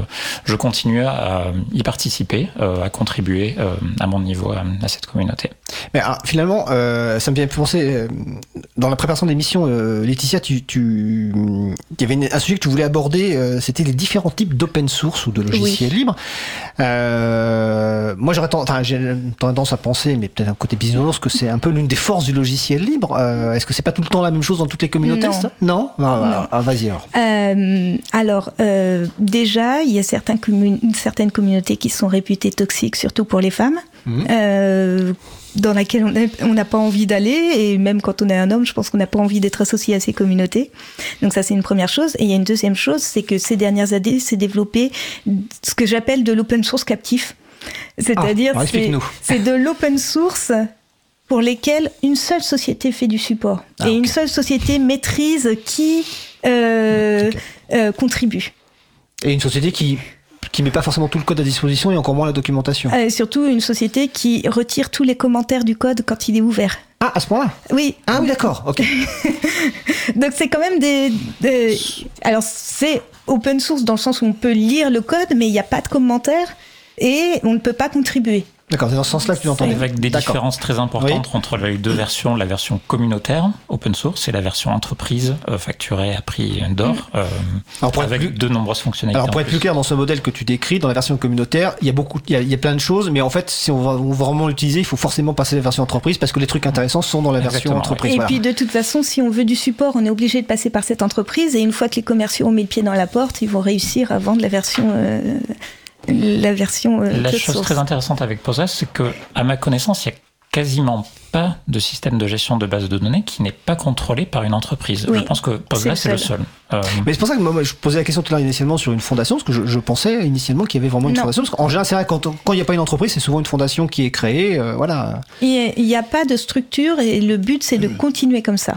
je continue à y participer, à contribuer à mon niveau à, à cette communauté. Mais alors, finalement, euh, ça me vient penser, euh, dans la préparation de l'émission, euh, Laetitia, tu, tu, il y avait une- un sujet que tu voulais aborder, c'était les différents types d'open source ou de logiciels libres. Moi, j'aurais tendance, à penser, mais peut-être un côté bisounours, que c'est un peu l'une des forces du logiciel libre. Est-ce que c'est pas tout le temps la même chose dans toutes les communautés Non. Ah, ah, Vas-y alors. Alors, déjà, il y a commun- certaines communautés qui sont réputées toxiques, surtout pour les femmes, Mhm. euh, dans laquelle on n'a pas envie d'aller, et même quand on est un homme, je pense qu'on n'a pas envie d'être associé à ces communautés. Donc ça, c'est une première chose. Et il y a une deuxième chose, c'est que ces dernières années, s'est développé ce que j'appelle de l'open source captif. C'est-à-dire, Ah, alors c'est de l'open source pour lesquels une seule société fait du support Ah, et une seule société maîtrise qui euh, euh, contribue. Et une société qui qui met pas forcément tout le code à disposition et encore moins la documentation. Euh, surtout une société qui retire tous les commentaires du code quand il est ouvert. Ah, à ce point-là? Oui, Ah oui, d'accord, ok. donc c'est quand même des... des- Alors c'est open source dans le sens où on peut lire le code, mais il n'y a pas de commentaires et on ne peut pas contribuer. D'accord, c'est dans ce sens-là que tu l'entendais. Avec des différences très importantes entre les deux versions, la version communautaire, open source, et la version entreprise, euh, facturée à prix d'or, euh, Alors, pour être avec plus- de nombreuses fonctionnalités. Alors pour être plus. plus clair dans ce modèle que tu décris, dans la version communautaire, il y a beaucoup, il y a, il y a plein de choses, mais en fait, si on va, on va vraiment l'utiliser, il faut forcément passer à la version entreprise parce que les trucs intéressants sont dans la version entreprise. Et voilà. puis de toute façon, si on veut du support, on est obligé de passer par cette entreprise. Et une fois que les commerciaux ont mis le pied dans la porte, ils vont réussir à vendre la version, euh, la version. euh, La chose source. très intéressante avec Postgres, c'est que, à ma connaissance, il y a quasiment pas de système de gestion de base de données qui n'est pas contrôlé par une entreprise. Oui, je pense que Postgres c'est est le seul. Euh, Mais c'est pour ça que moi, je posais la question tout à l'heure initialement sur une fondation, parce que je, je pensais initialement qu'il y avait vraiment une Non. fondation. Parce qu'en général, c'est vrai, quand il n'y a pas une entreprise, c'est souvent une fondation qui est créée. euh, voilà. Il n'y a pas de structure et le but, c'est de continuer comme ça.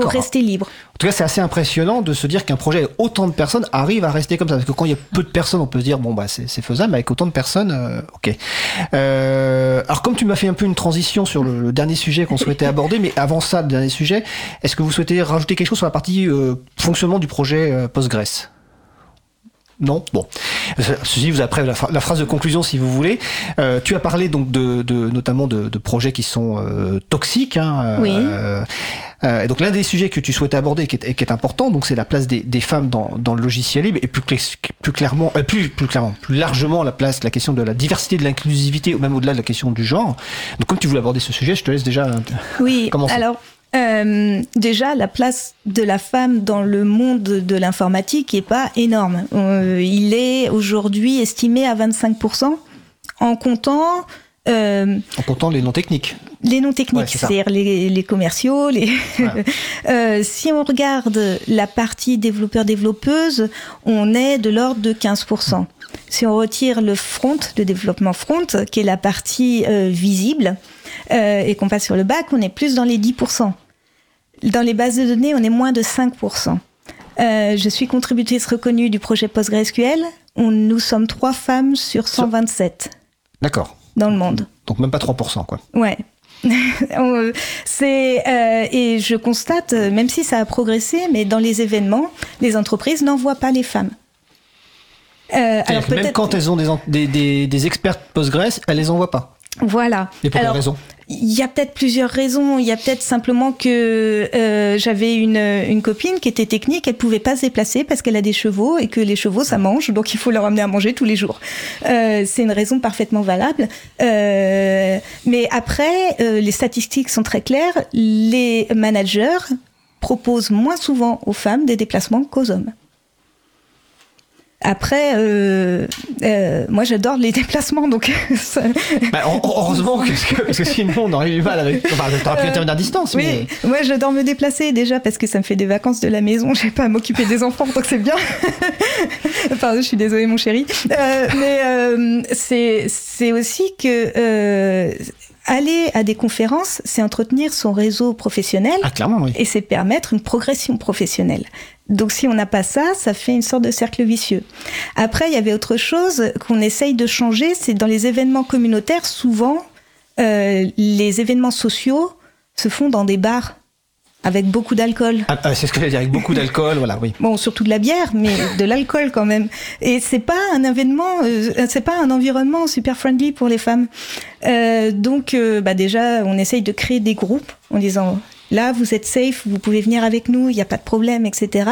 Pour rester libre. En tout cas, c'est assez impressionnant de se dire qu'un projet avec autant de personnes arrive à rester comme ça. Parce que quand il y a peu de personnes, on peut se dire, bon, bah, c'est faisable, mais avec autant de personnes, euh, ok. Euh, alors, comme tu m'as fait un peu une transition sur le, le dernier sujet qu'on souhaitait aborder, mais avant ça, le dernier sujet, est-ce que vous souhaitez rajouter quelque chose sur la partie euh, fonctionnement du projet euh, Postgres? Non Bon. Ceci, vous après la, la phrase de conclusion si vous voulez. Euh, tu as parlé donc de, de notamment de, de projets qui sont euh, toxiques. Hein, Oui. euh, euh, et donc l'un des sujets que tu souhaitais aborder qui est, qui est important, donc c'est la place des, des femmes dans, dans le logiciel libre et plus, clé- plus clairement, euh, plus, plus clairement, plus largement la place, la question de la diversité, de l'inclusivité, ou même au-delà de la question du genre. Donc comme tu voulais aborder ce sujet, je te laisse déjà. euh, Oui, Commencer. alors euh, déjà la place de la femme dans le monde de l'informatique est pas énorme. Euh, il est aujourd'hui estimé à 25% en comptant euh, en comptant les non techniques. les non Ouais, techniques, ça. c'est-à-dire les, les commerciaux. Les Ouais. Euh, si on regarde la partie développeur-développeuse, on est de l'ordre de 15%. Si on retire le front, le développement front, qui est la partie visible, euh, et qu'on passe sur le bac, on est plus dans les 10%. Dans les bases de données, on est moins de 5%. Euh, je suis contributrice reconnue du projet PostgreSQL. On, nous sommes trois femmes sur 127 D'accord. dans le monde. Donc même pas 3%, quoi. Ouais. C'est euh, et je constate, euh, même si ça a progressé, mais dans les événements, les entreprises n'envoient pas les femmes. Euh, alors même quand elles ont des, des, des, des experts Postgres, elles les envoient pas. voilà. Et pour quelle Alors, raison? Il y a peut-être plusieurs raisons. Il y a peut-être simplement que euh, j'avais une, une copine qui était technique, elle pouvait pas se déplacer parce qu'elle a des chevaux et que les chevaux ça mange, donc il faut leur amener à manger tous les jours. Euh, c'est une raison parfaitement valable. Euh, mais après, euh, les statistiques sont très claires. Les managers proposent moins souvent aux femmes des déplacements qu'aux hommes. Après, euh, euh, moi j'adore les déplacements, donc ça- Bah, en- heureusement, parce que, parce que sinon on aurait du mal avec. Enfin, t'aurais pu à distance. Oui, mais- moi j'adore me déplacer déjà parce que ça me fait des vacances de la maison, j'ai pas à m'occuper des enfants donc c'est bien. Pardon, je suis désolée mon chéri. Euh, mais euh, c'est aussi que euh, aller à des conférences, c'est entretenir son réseau professionnel Ah, clairement, oui. et c'est permettre une progression professionnelle. Donc si on n'a pas ça, ça fait une sorte de cercle vicieux. Après, il y avait autre chose qu'on essaye de changer, c'est dans les événements communautaires, souvent, euh, les événements sociaux se font dans des bars avec beaucoup d'alcool. Ah, ah, c'est ce que j'allais dire, avec beaucoup d'alcool, voilà, oui. Bon, surtout de la bière, mais de l'alcool quand même. Et c'est pas un événement, euh, c'est pas un environnement super friendly pour les femmes. Euh, donc, euh, bah déjà, on essaye de créer des groupes en disant là, vous êtes safe, vous pouvez venir avec nous, il n'y a pas de problème, etc.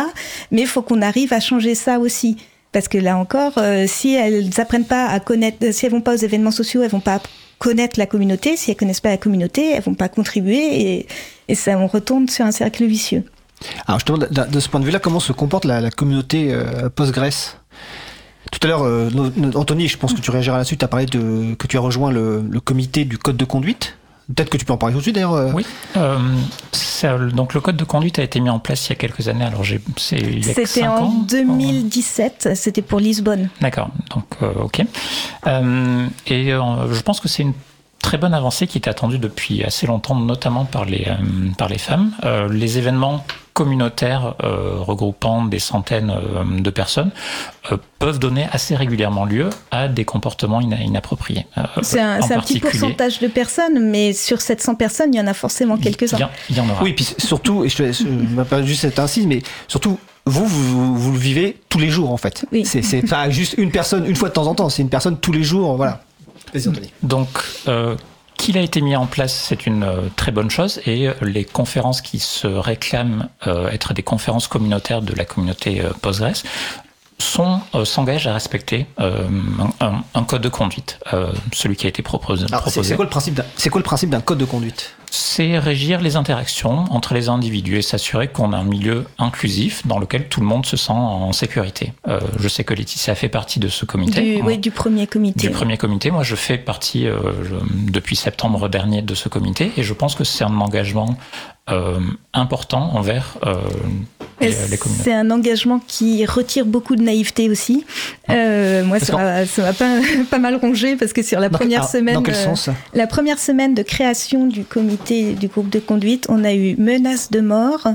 Mais il faut qu'on arrive à changer ça aussi. Parce que là encore, euh, si elles apprennent pas à connaître, si elles vont pas aux événements sociaux, elles vont pas connaître la communauté. Si elles connaissent pas la communauté, elles vont pas contribuer et, ça, on retourne sur un cercle vicieux. Alors justement, de, de ce point de vue-là, comment se comporte la, communauté euh, Postgres? Tout à l'heure, euh, Anthony, je pense que tu réagiras là-dessus, tu as parlé de, que tu as rejoint le comité du code de conduite. Peut-être que tu peux en parler tout de suite d'ailleurs. euh. Oui. Euh, ça- donc le code de conduite a été mis en place il y a quelques années. Alors j'ai, c'est il y a C'était en ans. 2017, c'était pour Lisbonne. D'accord. Donc euh, ok. Euh, et euh, je pense que c'est une très bonne avancée qui était attendue depuis assez longtemps, notamment par les euh, par les femmes. Euh, les événements communautaires euh, regroupant des centaines euh, de personnes euh, peuvent donner assez régulièrement lieu à des comportements ina- inappropriés. Euh, C'est un, petit pourcentage de personnes, mais sur 700 personnes, il y en a forcément quelques-uns. il y en aura. Oui, puis surtout, et je je vais pas juste cette incise, mais surtout, vous, vous, vous le vivez tous les jours en fait. Oui. C'est, c'est pas juste une personne une fois de temps en temps, c'est une personne tous les jours, voilà. Donc, euh, qu'il a été mis en place, c'est une euh, très bonne chose. Et euh, les conférences qui se réclament être des conférences communautaires de la communauté Postgres sont s'engagent à respecter un, code de conduite, celui qui a été proposé. C'est quoi le principe C'est quoi le principe d'un code de conduite? C'est régir les interactions entre les individus et s'assurer qu'on a un milieu inclusif dans lequel tout le monde se sent en sécurité. Euh, je sais que Laetitia fait partie de ce comité. Du, oui, du premier comité. Du premier comité. Moi, je fais partie euh, depuis septembre dernier de ce comité et je pense que c'est un engagement euh, important envers euh, les, communautés. C'est un engagement qui retire beaucoup de naïveté aussi. Euh, moi, ça m'a pas, pas, mal rongé parce que sur la première semaine, dans quel sens la première semaine de création du comité du groupe de conduite, on a eu menace de mort.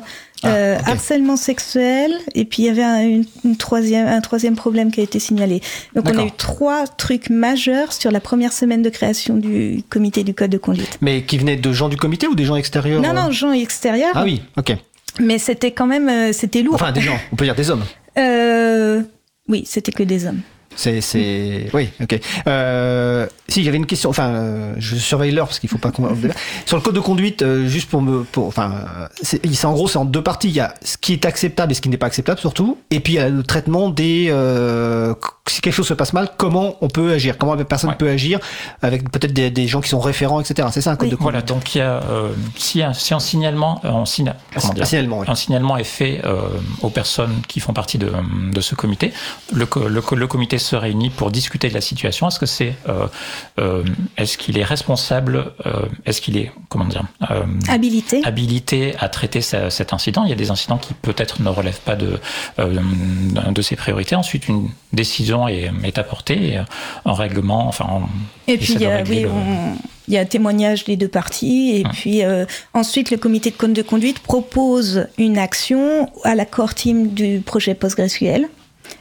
Ah, harcèlement sexuel, et puis il y avait un, une, troisième, un troisième problème qui a été signalé. Donc on a eu trois trucs majeurs sur la première semaine de création du comité du code de conduite. Mais qui venaient de gens du comité ou des gens extérieurs Non, non, gens extérieurs. Ah oui, ok. Mais c'était quand même, euh, c'était lourd. Enfin, des gens, on peut dire des hommes. Euh, oui, c'était que des hommes. C'est, c'est, oui, ok. Euh, si j'avais une question, enfin, euh, je surveille l'heure parce qu'il faut pas qu'on sur le code de conduite, euh, juste pour me, pour, enfin, c'est, en gros, c'est en deux parties. Il y a ce qui est acceptable et ce qui n'est pas acceptable surtout, et puis il y a le traitement des, euh, si quelque chose se passe mal, comment on peut agir, comment la personne peut agir avec peut-être des, des, gens qui sont référents, etc. C'est ça un code de conduite. Voilà, donc il y a, si, un, si un signalement, un, signa, un, signalement, un signalement est fait aux personnes qui font partie de, de ce comité, le, le, le comité se réunit pour discuter de la situation. Est-ce que c'est, euh, euh, est-ce qu'il est responsable, euh, est-ce qu'il est, comment dire, habilité, habilité à traiter cet incident? Il y a des incidents qui peut-être ne relèvent pas de de ses priorités. Ensuite, une décision est, est apportée, un règlement, enfin. et puis, il y, a, oui, il y a témoignage des deux parties, et hum. puis ensuite le comité de, de conduite propose une action à l'accord team du projet PostgreSQL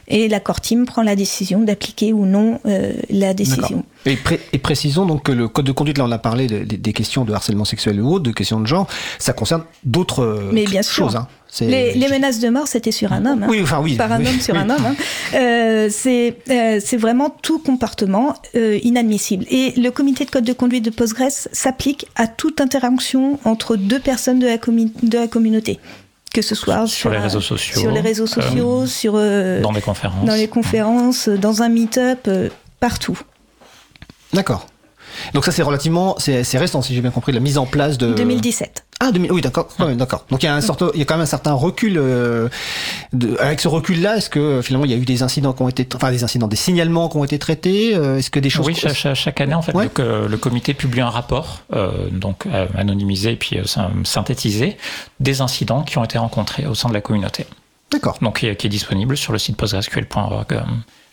et l'accord team prend la décision d'appliquer ou non euh, la décision. Et, précisons donc que le code de conduite, là on a parlé des questions de harcèlement sexuel ou autre, de questions de genre, ça concerne d'autres euh, choses. Hein. Les, menaces de mort, c'était sur un homme. Hein. Oui, enfin oui. Par un homme sur un homme. Hein. Euh, c'est vraiment tout comportement inadmissible. Et le comité de code de conduite de Postgres s'applique à toute interaction entre deux personnes de la, de la communauté que ce soit sur, les réseaux sociaux, sur les réseaux sociaux, euh, sur euh, dans les conférences, dans les conférences, dans un meet-up, euh, partout. Avec Donc ça c'est relativement, c'est récent si j'ai bien compris, la mise en place de... 2017. Ah, oui, d'accord, d'accord. Donc il y a un sorte, il y a quand même un certain recul. Euh, de, avec ce recul-là, est-ce que finalement il y a eu des incidents qui ont été, enfin des incidents, des signalements qui ont été traités euh, Est-ce que des choses Oui, chaque, année en fait, le, le, comité publie un rapport, euh, donc anonymisé et puis synthétisé, des incidents qui ont été rencontrés au sein de la communauté. D'accord. Donc qui est, disponible sur le site postgresql.org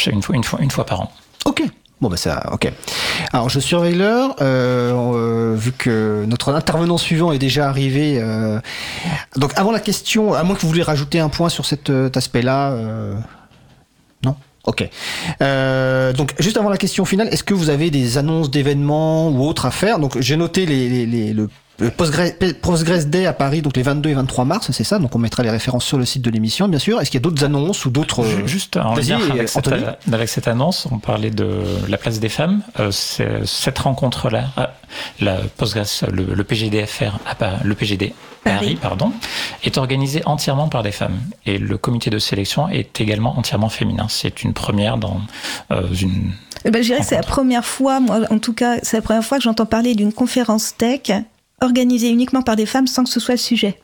une fois, une fois, une fois par an. Ok. Bon, bah ça, ok. Alors, je surveille l'heure, euh, euh, vu que notre intervenant suivant est déjà arrivé. Euh, donc, avant la question, à moins que vous voulez rajouter un point sur cet aspect-là. non? Ok. donc, juste avant la question finale, est-ce que vous avez des annonces d'événements ou autres à faire? Donc, j'ai noté les, les, le Postgres, Day à Paris, donc les 22 et 23 mars, c'est ça. Donc on mettra les références sur le site de l'émission, bien sûr. Est-ce qu'il y a d'autres annonces ou d'autres Juste en lien avec cette, avec cette, annonce, on parlait de la place des femmes. Euh, cette rencontre-là, euh, la Postgres, le, PGDFR, le PGD Paris, pardon, est organisée entièrement par des femmes et le comité de sélection est également entièrement féminin. C'est une première dans euh, une eh ben, je dirais que c'est la première fois, moi en tout cas, c'est la première fois que j'entends parler d'une conférence tech organisée uniquement par des femmes sans que ce soit le sujet.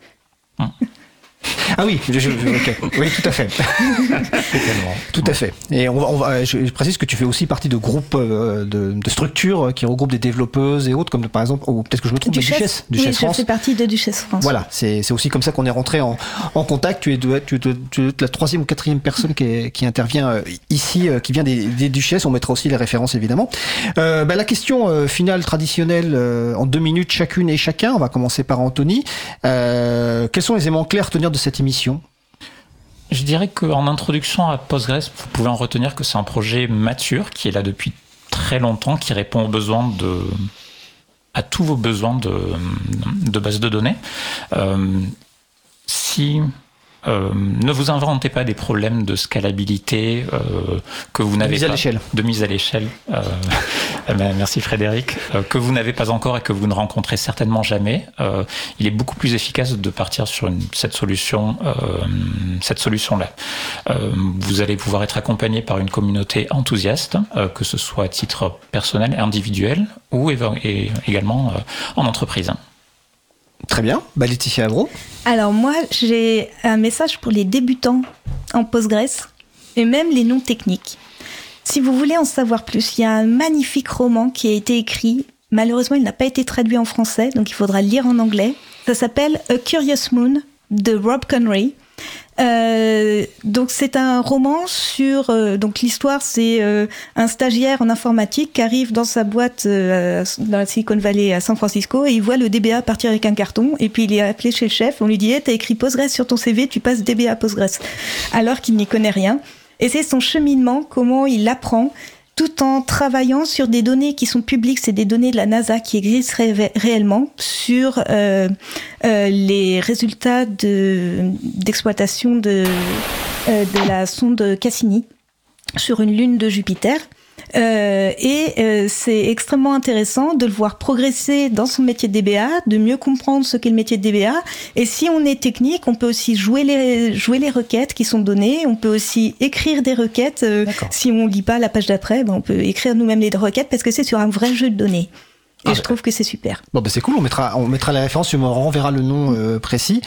Hum. Ah oui, je, oui, tout à fait. tout à fait. Et on va, je, précise que tu fais aussi partie de groupes, euh, de, structures qui regroupent des développeuses et autres, comme par exemple, ou peut-être que je me trompe, Duchesse. Duchesse, Duchesse oui, je fais partie de Duchesse France. Voilà, c'est aussi comme ça qu'on est rentré en, contact. Tu es, tu, es, tu es, la troisième ou quatrième personne qui, qui intervient euh, ici, euh, qui vient des, Duchesses. On mettra aussi les références évidemment. Euh, bah, la question finale traditionnelle en deux minutes chacune et chacun. On va commencer par Anthony. quels sont les éléments clairs à de cette émission Je dirais qu'en introduction à Postgres, vous pouvez en retenir que c'est un projet mature qui est là depuis très longtemps, qui répond aux besoins de à tous vos besoins de, de base de données. Euh, si Euh, ne vous inventez pas des problèmes de scalabilité euh, que vous n'avez pas- l'échelle. de mise à l'échelle. Euh, eh ben, merci Frédéric. Euh, que vous n'avez pas encore et que vous ne rencontrez certainement jamais. Euh, il est beaucoup plus efficace de partir sur une- cette solution, euh, cette solution-là. Euh, vous allez pouvoir être accompagné par une communauté enthousiaste, euh, que ce soit à titre personnel, individuel ou et également en entreprise. Très bien. Bah, Laetitia Avro. Alors moi, j'ai un message pour les débutants en Postgres et même les non techniques. Si vous voulez en savoir plus, il y a un magnifique roman qui a été écrit. Malheureusement, il n'a pas été traduit en français, donc il faudra le lire en anglais. Ça s'appelle A Curious Moon de Rob Connery. Euh, donc c'est un roman sur euh, donc l'histoire c'est euh, un stagiaire en informatique qui arrive dans sa boîte dans la Silicon Valley à San Francisco et il voit le DBA partir avec un carton et puis il est appelé chez le chef on lui dit hey, t'as écrit Postgres sur ton CV tu passes DBA Postgres. Alors qu'il n'y connaît rien. Et c'est son cheminement comment il apprend tout en travaillant sur des données qui sont publiques, c'est des données de la NASA qui existent ré- réellement sur euh, euh, les résultats de- d'exploitation de, euh, de la sonde Cassini sur une lune de Jupiter. Euh, et euh, c'est extrêmement intéressant de le voir progresser dans son métier de DBA, de mieux comprendre ce qu'est le métier de DBA. Et si on est technique, on peut aussi jouer les, jouer les requêtes qui sont données. On peut aussi écrire des requêtes. euh, si on lit pas la page d'après, ben on peut écrire nous-mêmes les requêtes parce que c'est sur un vrai jeu de données. Et Ah, je bah. trouve que c'est super. Bon, bah, c'est cool, on mettra, on mettra la référence, tu me renverras le nom euh, précis.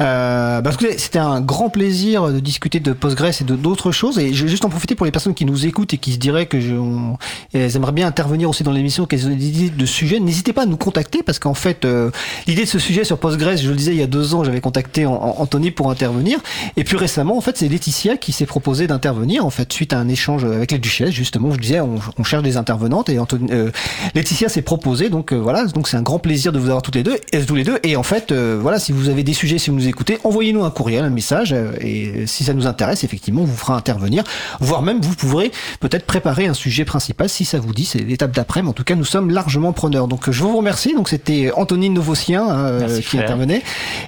Euh, bah, écoutez, c'était un grand plaisir de discuter de Postgres et de d'autres choses. Et je vais juste en profiter pour les personnes qui nous écoutent et qui se diraient que je, on- elles aimeraient bien intervenir aussi dans l'émission, qu'elles ont des idées de sujets. N'hésitez pas à nous contacter parce qu'en fait, euh, l'idée de ce sujet sur Postgres, je le disais il y a deux ans, j'avais contacté An- An- Anthony pour intervenir. Et plus récemment, en fait, c'est Laetitia qui s'est proposé d'intervenir, en fait, suite à un échange avec la Duchesse, justement. Je disais, on, on cherche des intervenantes et Anthony, euh, Laetitia s'est proposée, donc euh, voilà, donc c'est un grand plaisir de vous avoir toutes les deux, et tous les deux. Et en fait, euh, voilà, si vous avez des sujets, si vous nous écoutez, envoyez-nous un courriel, un message, euh, et si ça nous intéresse, effectivement, on vous fera intervenir, voire même vous pourrez peut-être préparer un sujet principal si ça vous dit. C'est l'étape d'après, mais en tout cas, nous sommes largement preneurs. Donc, euh, je vous remercie. Donc, c'était Anthony Novotien hein, euh, Merci, qui frère. intervenait,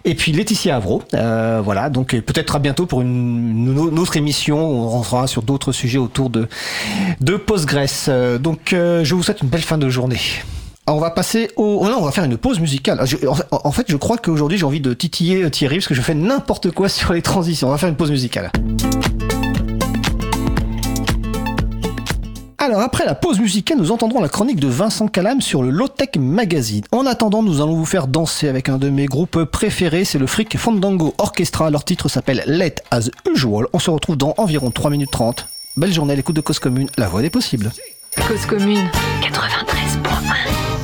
et puis Laetitia Avro. Euh, voilà, donc euh, peut-être à bientôt pour une, une autre émission. On rentrera sur d'autres sujets autour de de Postgres. Euh, donc, euh, je vous souhaite une belle fin de journée. Alors, on va passer au. Oh non, on va faire une pause musicale. Je- en, fait, je crois qu'aujourd'hui, j'ai envie de titiller Thierry parce que je fais n'importe quoi sur les transitions. On va faire une pause musicale. Alors après la pause musicale, nous entendrons la chronique de Vincent Calam sur le Low Tech Magazine. En attendant, nous allons vous faire danser avec un de mes groupes préférés, c'est le Freak Fandango Orchestra. Leur titre s'appelle Let As Usual. On se retrouve dans environ 3 minutes 30. Belle journée à l'écoute de Cause Commune, la voix des possibles. Cause commune 93.1.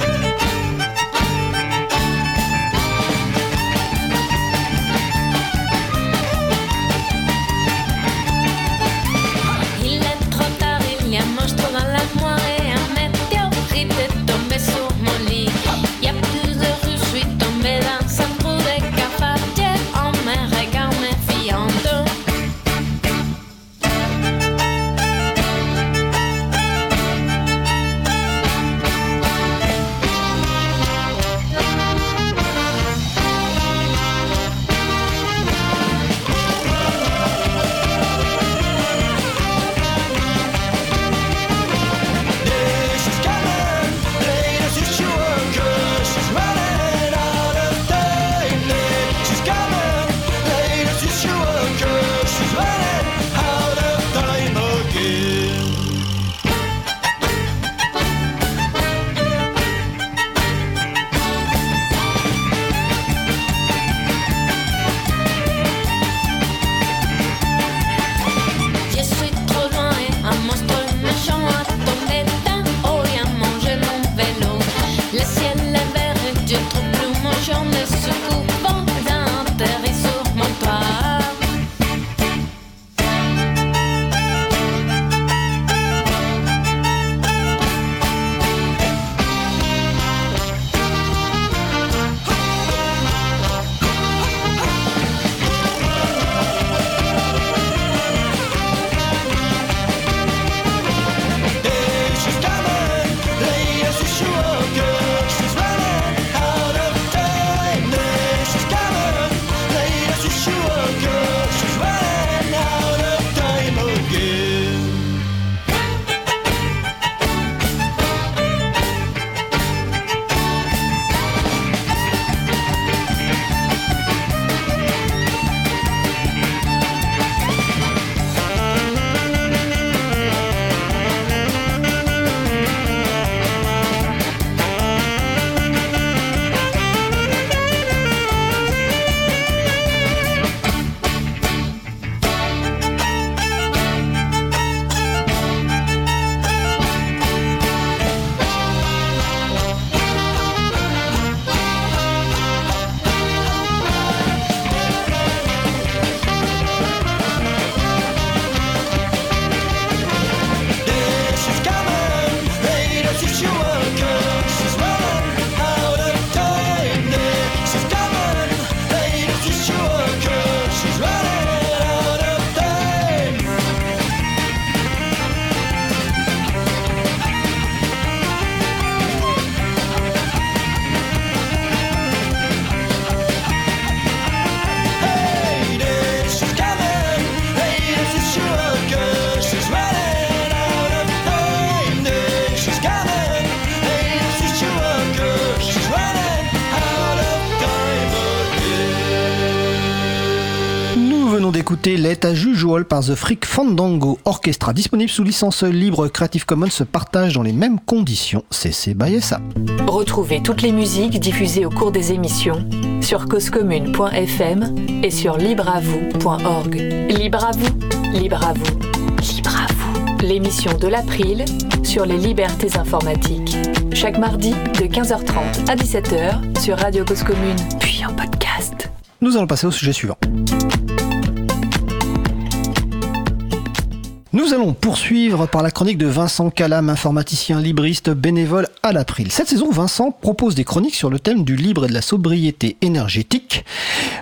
d'écouter Let as Usual par The Freak Fandango Orchestra, disponible sous licence libre Creative Commons se partage dans les mêmes conditions. CC by SA. Retrouvez toutes les musiques diffusées au cours des émissions sur causecommune.fm et sur libreavoue.org. Libre à vous, libre à vous, libre à vous. L'émission de l'April sur les libertés informatiques. Chaque mardi de 15h30 à 17h sur Radio Cause Commune, puis en podcast. Nous allons passer au sujet suivant. Nous allons poursuivre par la chronique de Vincent Calam, informaticien libriste bénévole à l'April. Cette saison, Vincent propose des chroniques sur le thème du libre et de la sobriété énergétique.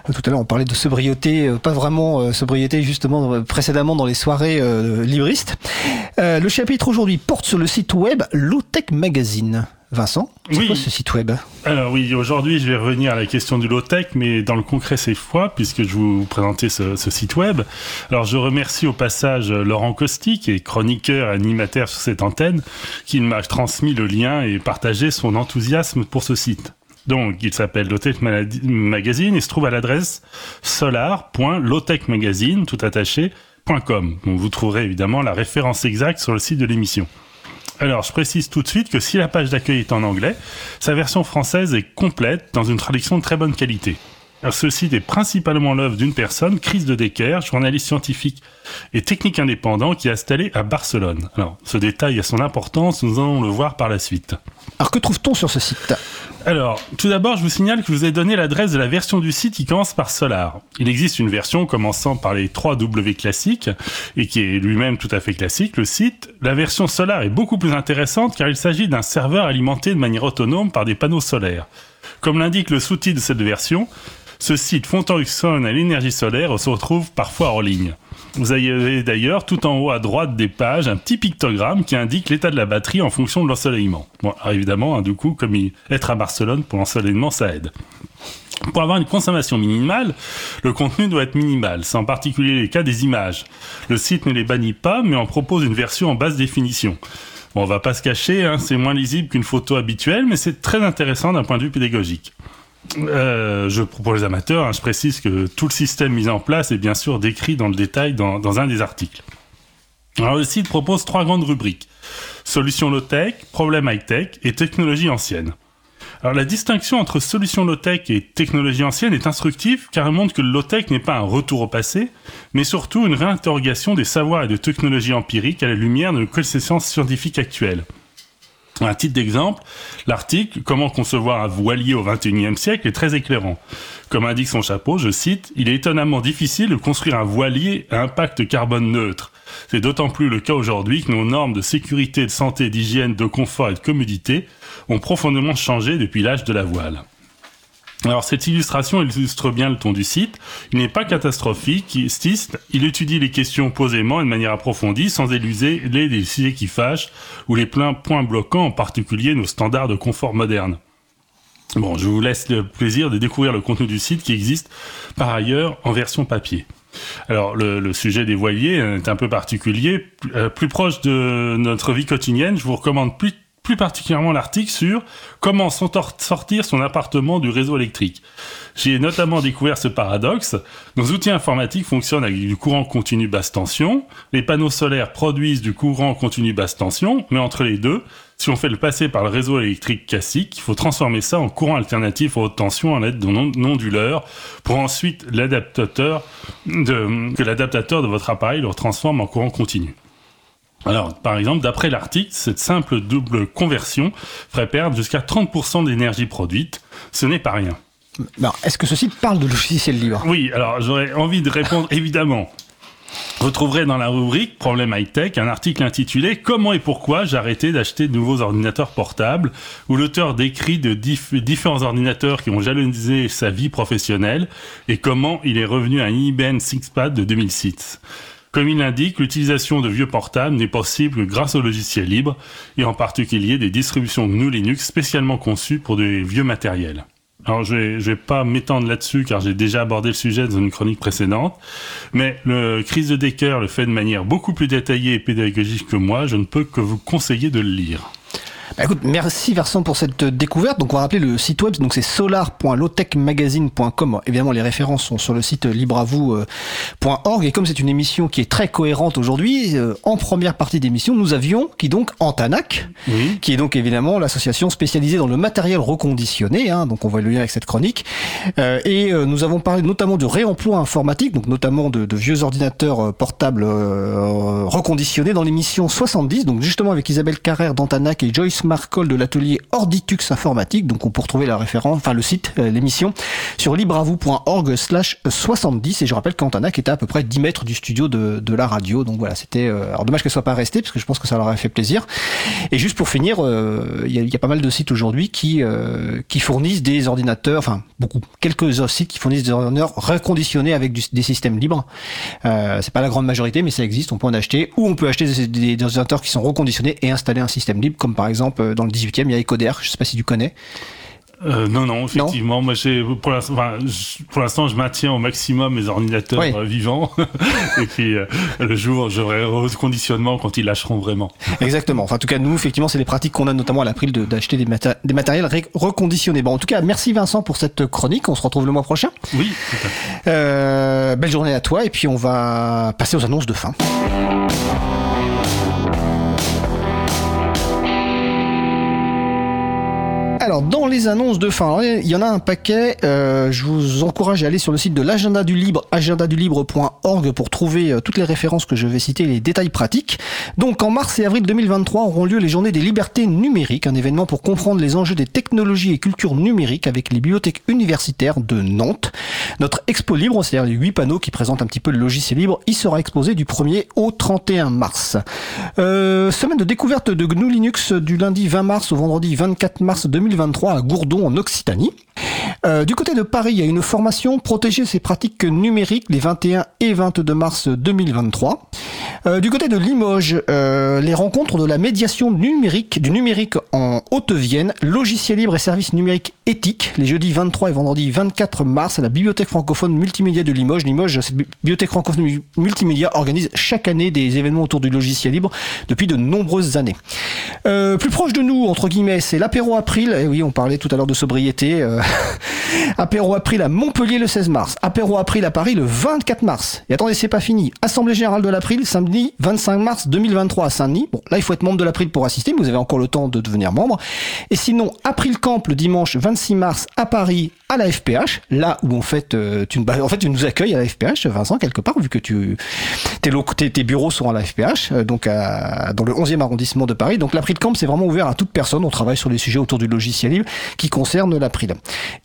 Euh, Tout à l'heure, on parlait de sobriété, euh, pas vraiment euh, sobriété justement précédemment dans les soirées libristes. Le chapitre aujourd'hui porte sur le site web Low-Tech Magazine. Vincent, c'est Oui. quoi ce site web? Alors oui, aujourd'hui je vais revenir à la question du low-tech, mais dans le concret cette fois, puisque je vous présenter ce, ce site web. Alors je remercie au passage Laurent Costi, qui est chroniqueur animateur sur cette antenne, qui m'a transmis le lien et partagé son enthousiasme pour ce site. Donc, il s'appelle Low-Tech Magazine et se trouve à l'adresse solar.lowtechmagazine, tout attaché, .com. Donc, vous trouverez évidemment la référence exacte sur le site de l'émission. Alors, je précise tout de suite que si la page d'accueil est en anglais, sa version française est complète dans une traduction de très bonne qualité. Ce site est principalement l'œuvre d'une personne, Chris de Decker, journaliste scientifique et technique indépendant qui est installé à Barcelone. Alors, ce détail a son importance, nous allons le voir par la suite. Alors que trouve-t-on sur ce site? Alors, tout d'abord, je vous signale que je vous ai donné l'adresse de la version du site qui commence par Solar. Il existe une version commençant par les 3 W classiques et qui est lui-même tout à fait classique, le site. La version Solar est beaucoup plus intéressante car il s'agit d'un serveur alimenté de manière autonome par des panneaux solaires. Comme l'indique le sous-titre de cette version, ce site fonctionne à l'énergie solaire se retrouve parfois hors ligne. Vous avez d'ailleurs tout en haut à droite des pages un petit pictogramme qui indique l'état de la batterie en fonction de l'ensoleillement. Bon, évidemment, hein, du coup, comme être à Barcelone pour l'ensoleillement, ça aide. Pour avoir une consommation minimale, le contenu doit être minimal. C'est en particulier le cas des images. Le site ne les bannit pas, mais en propose une version en basse définition. Bon, on va pas se cacher, hein, c'est moins lisible qu'une photo habituelle, mais c'est très intéressant d'un point de vue pédagogique. Euh, je, pour les amateurs, hein, je précise que tout le système mis en place est bien sûr décrit dans le détail dans, un des articles. Alors le site propose trois grandes rubriques. Solutions low-tech, problèmes high-tech et technologie ancienne. Alors la distinction entre solutions low-tech et technologie ancienne est instructive car elle montre que le low-tech n'est pas un retour au passé, mais surtout une réinterrogation des savoirs et de technologies empiriques à la lumière de nos connaissances scientifiques actuelles. À titre d'exemple, l'article Comment concevoir un voilier au XXIe siècle est très éclairant. Comme indique son chapeau, je cite, Il est étonnamment difficile de construire un voilier à impact carbone neutre. C'est d'autant plus le cas aujourd'hui que nos normes de sécurité, de santé, d'hygiène, de confort et de commodité ont profondément changé depuis l'âge de la voile. Alors cette illustration illustre bien le ton du site. Il n'est pas catastrophique, il, étudie les questions posément et de manière approfondie sans éluser les, sujets qui fâchent ou les pleins points bloquants, en particulier nos standards de confort moderne. Bon, je vous laisse le plaisir de découvrir le contenu du site qui existe par ailleurs en version papier. Alors le, le sujet des voiliers est un peu particulier, plus, euh, plus proche de notre vie quotidienne. Je vous recommande plus plus particulièrement l'article sur comment sortir son appartement du réseau électrique. J'ai notamment découvert ce paradoxe. Nos outils informatiques fonctionnent avec du courant continu basse tension. Les panneaux solaires produisent du courant continu basse tension, mais entre les deux, si on fait le passer par le réseau électrique classique, il faut transformer ça en courant alternatif à haute tension à l'aide d'un on- onduleur pour ensuite l'adaptateur que l'adaptateur de votre appareil le transforme en courant continu. Alors, par exemple, d'après l'article, cette simple double conversion ferait perdre jusqu'à 30% d'énergie produite. Ce n'est pas rien. Alors, Est-ce que ce site parle de logiciels libres Oui, alors j'aurais envie de répondre évidemment. Vous trouverez dans la rubrique Problème high-tech un article intitulé Comment et pourquoi j'ai arrêté d'acheter de nouveaux ordinateurs portables? où l'auteur décrit de dif- différents ordinateurs qui ont jalonnisé sa vie professionnelle et comment il est revenu à un IBM ThinkPad de 2006. Comme il l'indique, l'utilisation de vieux portables n'est possible que grâce aux logiciels libres et en particulier des distributions GNU Linux spécialement conçues pour des vieux matériels. Alors je vais, vais pas m'étendre là-dessus car j'ai déjà abordé le sujet dans une chronique précédente, mais le Chris de Decker le fait de manière beaucoup plus détaillée et pédagogique que moi, je ne peux que vous conseiller de le lire. Bah, écoute, merci Vincent pour cette découverte. Donc on va rappeler le site web, donc c'est solar.lowtechmagazine.com. Évidemment, les références sont sur le site libreavou.org. Et comme c'est une émission qui est très cohérente aujourd'hui, euh, en première partie d'émission, nous avions qui donc Antanac, Oui. qui est donc évidemment l'association spécialisée dans le matériel reconditionné. Hein, donc on voit le lien avec cette chronique. Euh, et euh, nous avons parlé notamment de réemploi informatique, donc notamment de, de vieux ordinateurs euh, portables euh, reconditionnés dans l'émission 70. Donc justement avec Isabelle Carrère d'Antanac et Joyce Marcol de l'atelier Orditux Informatique. Donc on peut retrouver la référence, enfin le site, euh, l'émission sur libravou.org slash 70. Et je rappelle qu'Antanac était à peu près 10 mètres du studio de, la radio. Donc voilà, c'était... euh, alors dommage qu'elle soit pas restée, parce que je pense que ça leur aurait fait plaisir. Et juste pour finir, euh, il y, a, a pas mal de sites aujourd'hui qui, fournissent des ordinateurs, enfin beaucoup, quelques sites qui fournissent des ordinateurs reconditionnés avec des systèmes libres. Euh, c'est pas la grande majorité, mais ça existe, on peut en acheter. Ou on peut acheter des ordinateurs qui sont reconditionnés et installer un système libre, comme par exemple euh, dans le 18e, il y a Ecoder, je sais pas si tu connais. Euh, non, non, effectivement. Moi, j'ai, pour l'instant, enfin, je- pour l'instant, je maintiens au maximum mes ordinateurs Oui. euh, vivants. Et puis, euh, le jour, j'aurai reconditionnement quand ils lâcheront vraiment. Exactement. Enfin, en tout cas, nous, effectivement, c'est des pratiques qu'on a notamment à l'April de- d'acheter des, maté- des matériels ré- reconditionnés. Bon, en tout cas, merci Vincent pour cette chronique. On se retrouve le mois prochain. Oui, tout à fait. Euh, belle journée à toi et puis on va passer aux annonces de fin. Alors, dans les annonces de fin, il y en a un paquet. euh, je vous encourage à aller sur le site de l'agenda du libre, agendadulibre.org, pour trouver euh, toutes les références que je vais citer, et les détails pratiques. Donc, en mars et avril 2023 auront lieu les Journées des libertés numériques, un événement pour comprendre les enjeux des technologies et cultures numériques avec les bibliothèques universitaires de Nantes. Notre expo libre, c'est-à-dire les huit panneaux qui présentent un petit peu le logiciel libre, y sera exposé du 1er au 31 mars. Euh, semaine de découverte de GNU Linux du lundi 20 mars au vendredi 24 mars 2023 à Gourdon en Occitanie. Euh, du côté de Paris, il y a une formation protéger ses pratiques numériques les 21 et 22 mars 2023. Euh, du côté de Limoges, euh, les rencontres de la médiation numérique du numérique en Haute-Vienne, logiciel libre et services numériques éthiques, les jeudis 23 et vendredi 24 mars à la Bibliothèque francophone multimédia de Limoges. Limoges, cette bibliothèque francophone multimédia organise chaque année des événements autour du logiciel libre depuis de nombreuses années. Plus proche de nous, entre guillemets, c'est l'apéro April. Et oui, on parlait tout à l'heure de sobriété. Apéro April à Montpellier le 16 mars. Apéro April à Paris le 24 mars. Et attendez, c'est pas fini. Assemblée générale de l'April samedi 25 mars 2023 à Saint-Denis. Bon, là, il faut être membre de l'April pour assister, mais vous avez encore le temps de devenir membre. Et sinon, April Camp le dimanche 26 mars à Paris à la FPH, là où en fait, euh, tu, en fait, tu nous accueilles à la FPH, Vincent, quelque part, vu que tu, tes, tes, bureaux sont à la FPH, euh, donc dans le 11e arrondissement de Paris. Donc l'April Camp, c'est vraiment ouvert à toute personne. On travaille sur les sujets autour du logiciel libre qui concernent l'April.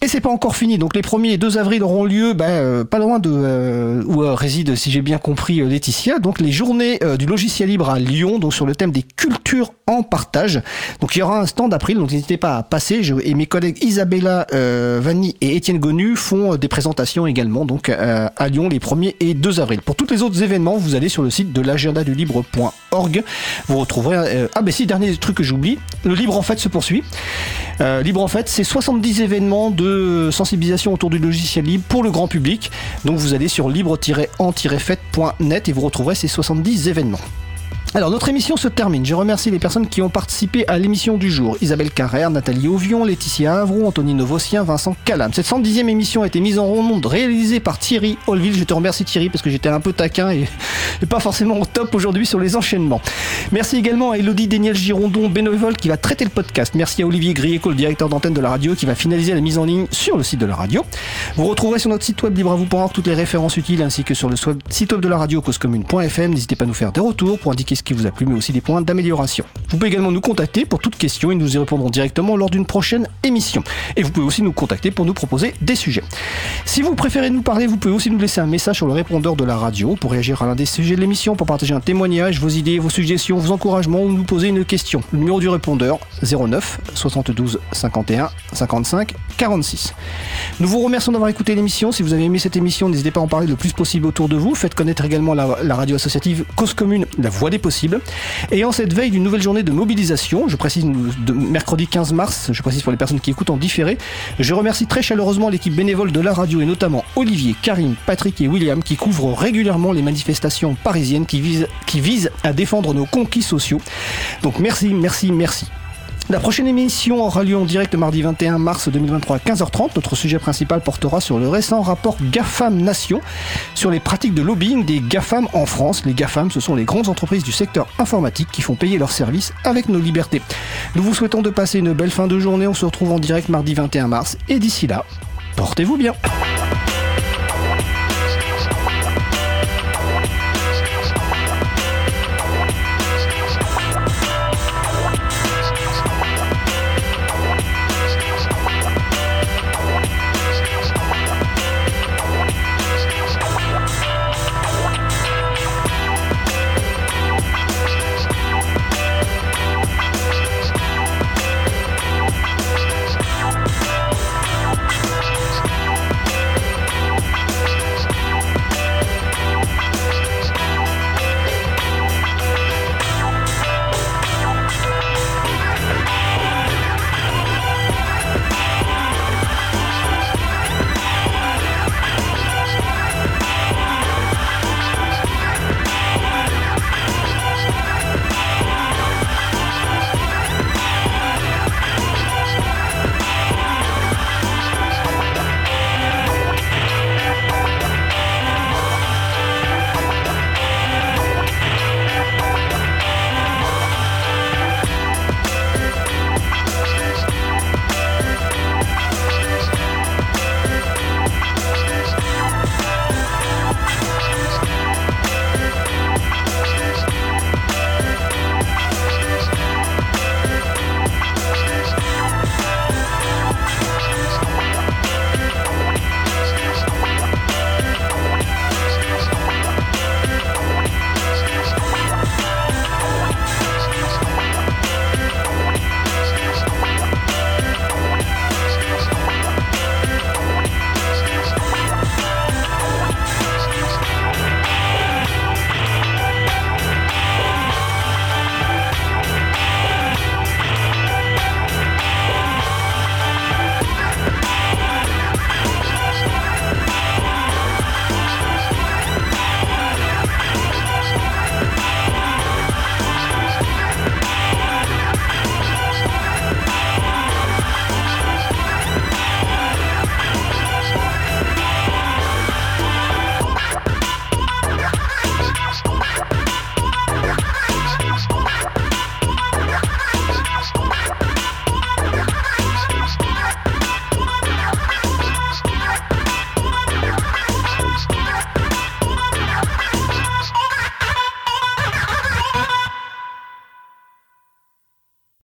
Et c'est pas encore fini. Donc les 1er et 2 avril auront lieu bah, euh, pas loin de euh, où euh, réside, si j'ai bien compris, Laetitia. Donc les journées du logiciel libre à Lyon, donc sur le thème des cultures en partage. Donc il y aura un stand d'April, donc n'hésitez pas à passer. Et mes collègues Isabella euh, Vanni et Étienne Gonu font des présentations également donc à Lyon les 1er et 2 avril. Pour tous les autres événements, vous allez sur le site de l'agendadulibre.org. Vous retrouverez ah ben si dernier truc que j'oublie, le libre en fait se poursuit. Libre en fait, c'est 70 événements de sensibilisation autour du logiciel libre pour le grand public. Donc vous allez sur libre-en-fait.net et vous retrouverez ces 70 événements. Alors notre émission se termine. Je remercie les personnes qui ont participé à l'émission du jour. Isabelle Carrère, Nathalie Auvion, Laetitia Avron, Anthony Novossien, Vincent Calam. Cette 110e émission a été mise en ronde réalisée par Thierry Olville. Je te remercie Thierry parce que j'étais un peu taquin et, pas forcément au top aujourd'hui sur les enchaînements. Merci également à Elodie Daniel Girondon, bénévole qui va traiter le podcast. Merci à Olivier Grieco, le directeur d'antenne de la radio, qui va finaliser la mise en ligne sur le site de la radio. Vous retrouverez sur notre site web libravou.org toutes les références utiles ainsi que sur le site web de la radio causecommune.fm. N'hésitez pas à nous faire des retours pour indiquer ce qui vous a plu mais aussi des points d'amélioration. Vous pouvez également nous contacter pour toute question et nous y répondrons directement lors d'une prochaine émission. Et vous pouvez aussi nous contacter pour nous proposer des sujets. Si vous préférez nous parler, vous pouvez aussi nous laisser un message sur le répondeur de la radio pour réagir à l'un des sujets de l'émission, pour partager un témoignage, vos idées, vos suggestions, vos encouragements ou nous poser une question. Le numéro du répondeur 09 72 51 55 46. Nous vous remercions d'avoir écouté l'émission. Si vous avez aimé cette émission, n'hésitez pas à en parler le plus possible autour de vous. Faites connaître également la, radio associative Cause Commune, la voix des possibles. Et en cette veille d'une nouvelle journée de mobilisation, je précise mercredi 15 mars, je précise pour les personnes qui écoutent en différé, je remercie très chaleureusement l'équipe bénévole de la radio et notamment Olivier, Karim, Patrick et William qui couvrent régulièrement les manifestations parisiennes qui visent, qui visent à défendre nos conquis sociaux. Donc merci, merci, merci. La prochaine émission aura lieu en direct mardi 21 mars 2023 à 15h30. Notre sujet principal portera sur le récent rapport GAFAM Nation sur les pratiques de lobbying des GAFAM en France. Les GAFAM, ce sont les grandes entreprises du secteur informatique qui font payer leurs services avec nos libertés. Nous vous souhaitons de passer une belle fin de journée. On se retrouve en direct mardi 21 mars. Et d'ici là, portez-vous bien.